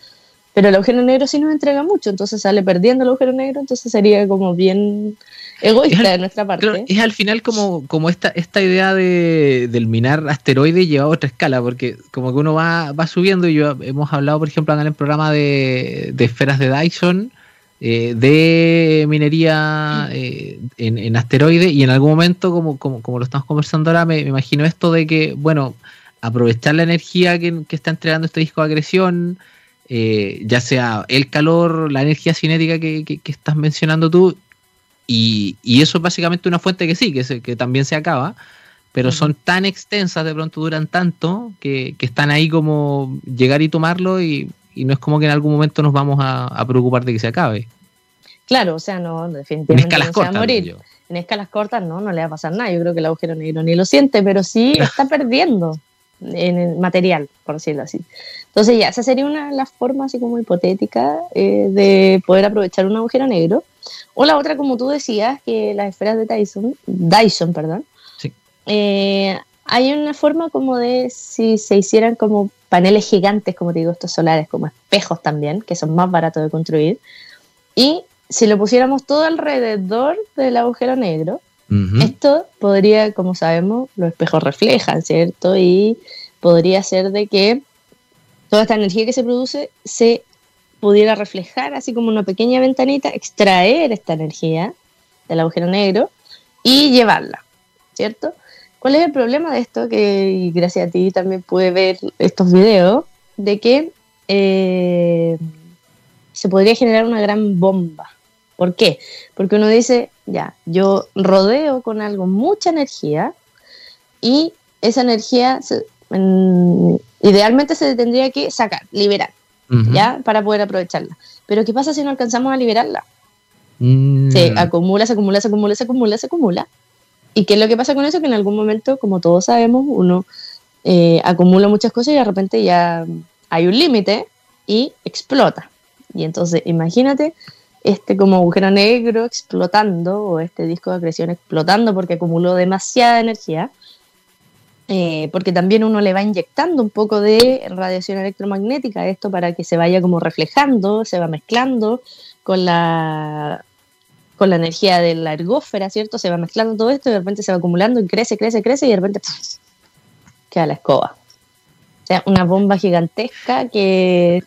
Pero el agujero negro sí nos entrega mucho, entonces sale perdiendo el agujero negro, entonces sería como bien egoísta de nuestra parte. es al final como, como esta, esta idea de, del minar asteroides lleva a otra escala, porque como que uno va, va subiendo, y yo hemos hablado, por ejemplo, en el programa de, esferas de Dyson, eh, de minería eh, en, en asteroides, y en algún momento, como, como, como lo estamos conversando ahora, me, imagino esto de que, bueno, aprovechar la energía que, que está entregando este disco de agresión, eh, ya sea el calor, la energía cinética que, estás mencionando tú, y, eso es básicamente una fuente que sí, que, que también se acaba, pero son tan extensas, de pronto duran tanto, que, están ahí como llegar y tomarlo y, no es como que en algún momento nos vamos a, preocupar de que se acabe. Claro, o sea, no, definitivamente en escalas no cortas, va a morir. En escalas cortas no, no le va a pasar nada. Yo creo que el agujero negro ni lo siente, pero sí está perdiendo en el material, por decirlo así. Entonces ya, esa sería una de las formas así como hipotética eh, de poder aprovechar un agujero negro. O la otra, como tú decías, que las esferas de Dyson, Dyson perdón, eh, hay una forma como de si se hicieran como paneles gigantes, como te digo, estos solares, como espejos también, que son más baratos de construir, y si lo pusiéramos todo alrededor del agujero negro, Esto podría, como sabemos, los espejos reflejan, ¿cierto? Y podría ser de que toda esta energía que se produce se pudiera reflejar así como una pequeña ventanita, extraer esta energía del agujero negro y llevarla, ¿cierto? ¿Cuál es el problema de esto? Que gracias a ti también pude ver estos videos, de que eh, se podría generar una gran bomba. ¿Por qué? Porque uno dice, ya, yo rodeo con algo mucha energía y esa energía idealmente se tendría que sacar, liberar. ¿ya? Para poder aprovecharla. Pero ¿qué pasa si no alcanzamos a liberarla? Mm. Se acumula, se acumula, se acumula, se acumula, se acumula. ¿Y qué es lo que pasa con eso? Que en algún momento, como todos sabemos, uno eh, acumula muchas cosas y de repente ya hay un límite y explota. Y entonces, imagínate este como agujero negro explotando o este disco de acreción explotando porque acumuló demasiada energía eh, porque también uno le va inyectando un poco de radiación electromagnética a esto para que se vaya como reflejando, se va mezclando con la, con la energía de la ergósfera, ¿cierto? Se va mezclando todo esto y de repente se va acumulando y crece, crece, crece y de repente queda la escoba. O sea, una bomba gigantesca que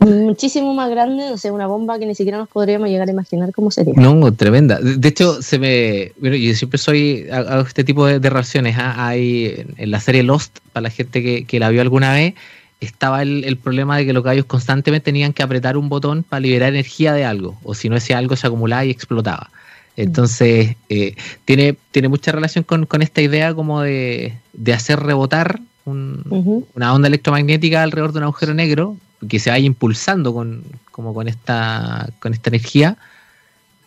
muchísimo más grande, o sea, una bomba que ni siquiera nos podríamos llegar a imaginar cómo sería. No, tremenda. De hecho, se me. Bueno, yo siempre soy. Hago este tipo de, reacciones. ¿ah? Hay en la serie Lost, para la gente que, la vio alguna vez, estaba el, problema de que los gallos constantemente tenían que apretar un botón para liberar energía de algo, o si no, ese algo se acumulaba y explotaba. Entonces, eh, tiene, tiene mucha relación con, esta idea como de, hacer rebotar una onda electromagnética alrededor de un agujero negro que se vaya impulsando con, como con esta, con esta energía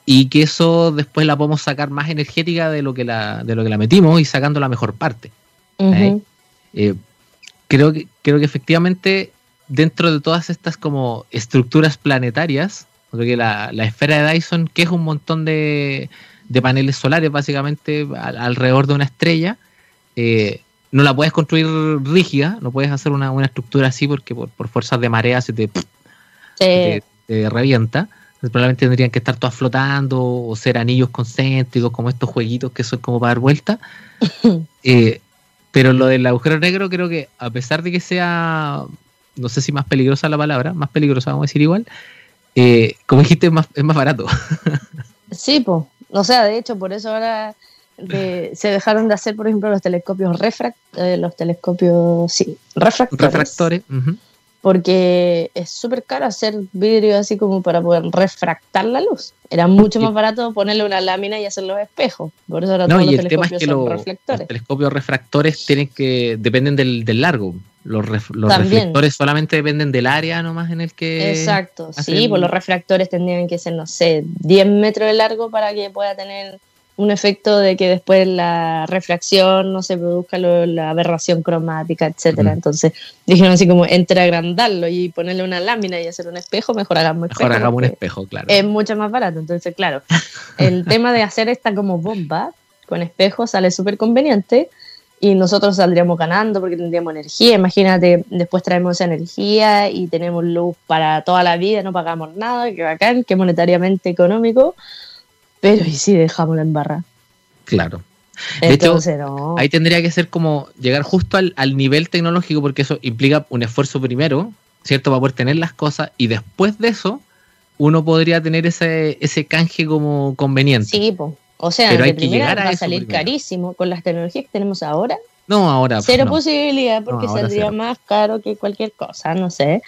y que eso después la podemos sacar más energética de lo que la, de lo que la metimos y sacando la mejor parte. ¿eh? Eh, creo, que, creo que efectivamente dentro de todas estas como estructuras planetarias, porque la, la esfera de Dyson, que es un montón de, de paneles solares básicamente alrededor de una estrella, eh, no la puedes construir rígida, no puedes hacer una, estructura así porque por, fuerzas de marea se te, revienta. probablemente tendrían que estar todas flotando o ser anillos concéntricos, como estos jueguitos que son como para dar vuelta. Eh, pero lo del agujero negro creo que a pesar de que sea, no sé si más peligrosa la palabra, más peligrosa vamos a decir igual, eh, como dijiste, es más, es más barato. sí, pues. O sea, de hecho, por eso ahora se dejaron de hacer, por ejemplo, los telescopios refract, eh, los telescopios, sí, refractores. Porque es súper caro hacer vidrio así como para poder refractar la luz. Era mucho más barato ponerle una lámina y hacer los espejos. Por eso ahora no, y el tema es que los, telescopios refractores tienen que dependen del, largo. Los, reflectores solamente dependen del área nomás en el que. Exacto, sí, pues los refractores tendrían que ser, no sé, 10 metros de largo para que pueda tener un efecto de que después la refracción no se produzca la aberración cromática, etcétera. Entonces dijeron así como entre agrandarlo y ponerle una lámina y hacer un espejo, mejor hagamos Mejor hagamos un espejo, claro. Es mucho más barato. Entonces, claro, el tema de hacer esta como bomba con espejo sale súper conveniente y nosotros saldríamos ganando porque tendríamos energía. Imagínate, después traemos esa energía y tenemos luz para toda la vida, no pagamos nada, que bacán, que monetariamente económico. Pero ¿y si dejamos la embarra? Claro. De hecho, ahí tendría que ser como llegar justo al, nivel tecnológico, porque eso implica un esfuerzo primero, ¿cierto? Para poder tener las cosas, y después de eso, uno podría tener ese, ese canje como conveniente. Sí, o sea, Pero de primera va a salir carísimo con las tecnologías que tenemos ahora. No, ahora. Cero posibilidad, porque saldría más caro que cualquier cosa, no sé.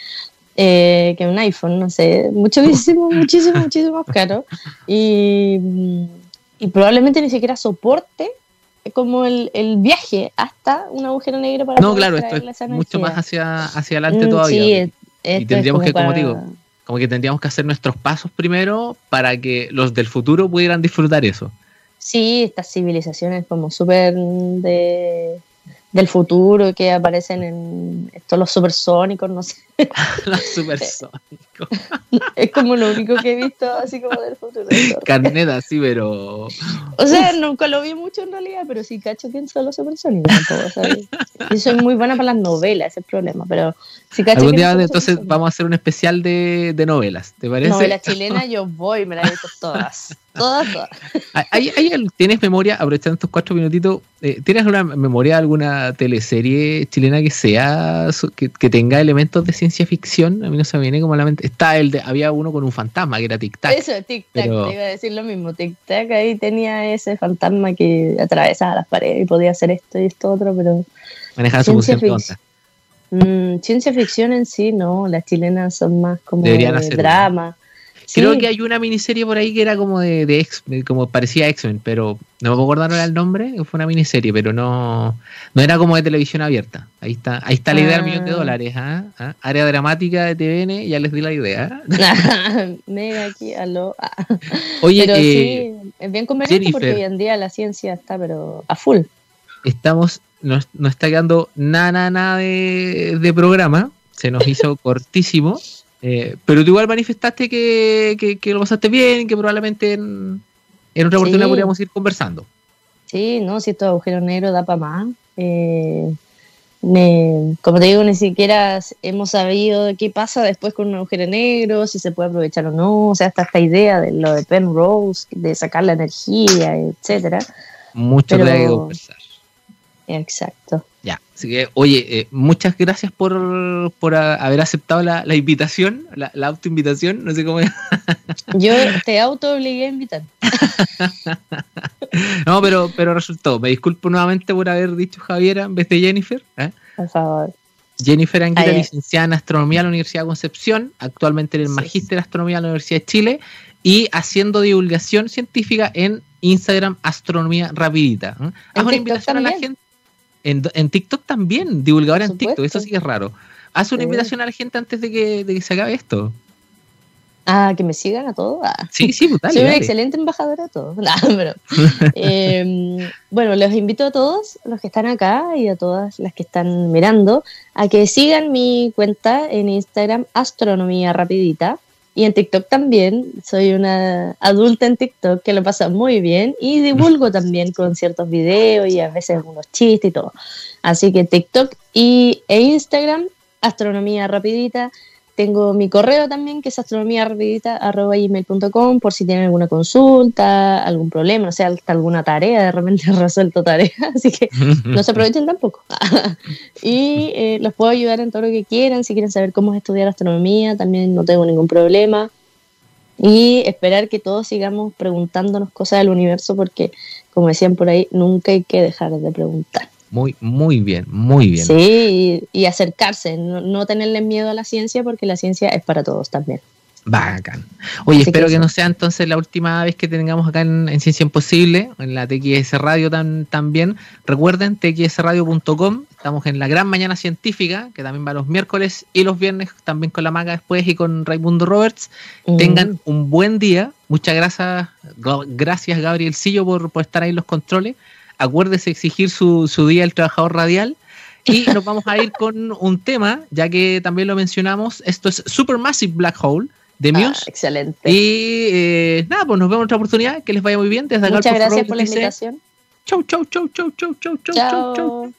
Eh, que un iPhone, no sé, muchísimo, muchísimo, muchísimo más caro. Y, y, probablemente ni siquiera soporte como el, el, viaje hasta un agujero negro para No, claro, esto es mucho más hacia, hacia adelante mm, todavía. y tendríamos que, como digo, como que tendríamos que hacer nuestros pasos primero para que los del futuro pudieran disfrutar eso. Sí, estas civilizaciones como súper de del futuro que aparecen en estos los supersónicos, no sé. los supersónicos. es como lo único que he visto así como del futuro. Carneta, sí, pero. O sea, nunca lo vi mucho en realidad, pero sí cacho quién son los supersónicos, Yo soy muy buena para las novelas, ese es el problema, pero si Algún día entonces vamos a hacer un especial de, de, novelas, ¿te parece? Novelas chilenas yo voy, me las he visto todas. Todas, todas. ¿Hay, tienes memoria, aprovechando estos cuatro minutitos, eh, ¿tienes una memoria de alguna teleserie chilena que sea, que, que, tenga elementos de ciencia ficción? A mí no se me viene como a la mente. Está el de, había uno con un fantasma que era Tic Tac. Eso, Tic Tac, te iba a decir lo mismo. Tic Tac ahí tenía ese fantasma que atravesaba las paredes y podía hacer esto y esto otro, pero... Manejaba su función Mm, ciencia ficción en sí, no, las chilenas son más como de drama. Creo que hay una miniserie por ahí que era como de, de X, como parecía X-Men, pero no me acuerdo ahora el nombre, fue una miniserie, pero no, no era como de televisión abierta. Ahí está, ahí está la idea del millón de ah. dólares, ¿ah? ¿Ah? área dramática de TVN, ya les di la idea. Mega aquí, aló. Oye, pero eh, sí, es bien conveniente porque hoy en día la ciencia está pero a full. Estamos no, está quedando nada, nada de, programa. Se nos hizo cortísimo. Eh, pero tú igual manifestaste que, lo pasaste bien, que probablemente en, otra oportunidad podríamos ir conversando. Sí, no, si estos agujeros negros da para más. Eh, como te digo, ni siquiera hemos sabido qué pasa después con un agujero negro, si se puede aprovechar o no. O sea, hasta esta idea de lo de Penrose, de sacar la energía, etcétera. Mucho Pero, que conversar. Exacto. Ya, así que, oye, eh, muchas gracias por, por haber aceptado la, invitación, la, la autoinvitación, no sé cómo. Yo te auto obligué a invitar. no, pero, pero resultó. Me disculpo nuevamente por haber dicho Javiera en vez de Jennifer. ¿eh? Por favor. Jennifer Anguila, licenciada en Astronomía en la Universidad de Concepción, actualmente en el Magíster de Astronomía en la Universidad de Chile y haciendo divulgación científica en Instagram Astronomía Rapidita. ¿eh? Haz una invitación a la gente en, TikTok también, divulgadora en TikTok, eso sí es raro. Haz una invitación a la gente antes de que, se acabe esto. Ah, que me sigan a todos. Ah. Sí, sí. Pues, Soy una excelente embajadora a todos. Em, bueno, los invito a todos los que están acá y a todas las que están mirando a que sigan mi cuenta en Instagram, Astronomía Rapidita. Y en TikTok también, soy una adulta en TikTok que lo pasa muy bien y divulgo también con ciertos videos y a veces algunos chistes y todo. Así que TikTok y, e Instagram, Astronomía Rapidita. Tengo mi correo también, que es astronomiarapidita.com, por si tienen alguna consulta, algún problema, o sea, hasta alguna tarea, de repente resuelto tarea, así que no se aprovechen tampoco. y eh, los puedo ayudar en todo lo que quieran, si quieren saber cómo es estudiar astronomía, también no tengo ningún problema. Y esperar que todos sigamos preguntándonos cosas del universo, porque, como decían por ahí, nunca hay que dejar de preguntar. Muy, muy bien, muy bien. Sí, y, acercarse, no, tenerle miedo a la ciencia porque la ciencia es para todos también. Bacán. Oye, espero que, no sea entonces la última vez que tengamos acá en, Ciencia Imposible, en la TXS Radio también. Recuerden, txsradio.com, estamos en la gran mañana científica, que también va los miércoles y los viernes, también con la maga después y con Raimundo Roberts. Mm. Tengan un buen día. Muchas gracias, gracias Gabrielcillo por, por estar ahí en los controles acuérdese exigir su, su día del trabajador radial. Y nos vamos a ir con un tema, ya que también lo mencionamos. Esto es Supermassive Black Hole de ah, Muse. excelente. Y eh, nada, pues nos vemos en otra oportunidad. Que les vaya muy bien. Desde Muchas gracias por la invitación. Chau, chau, chau, chau, chau, chau, chau, chau.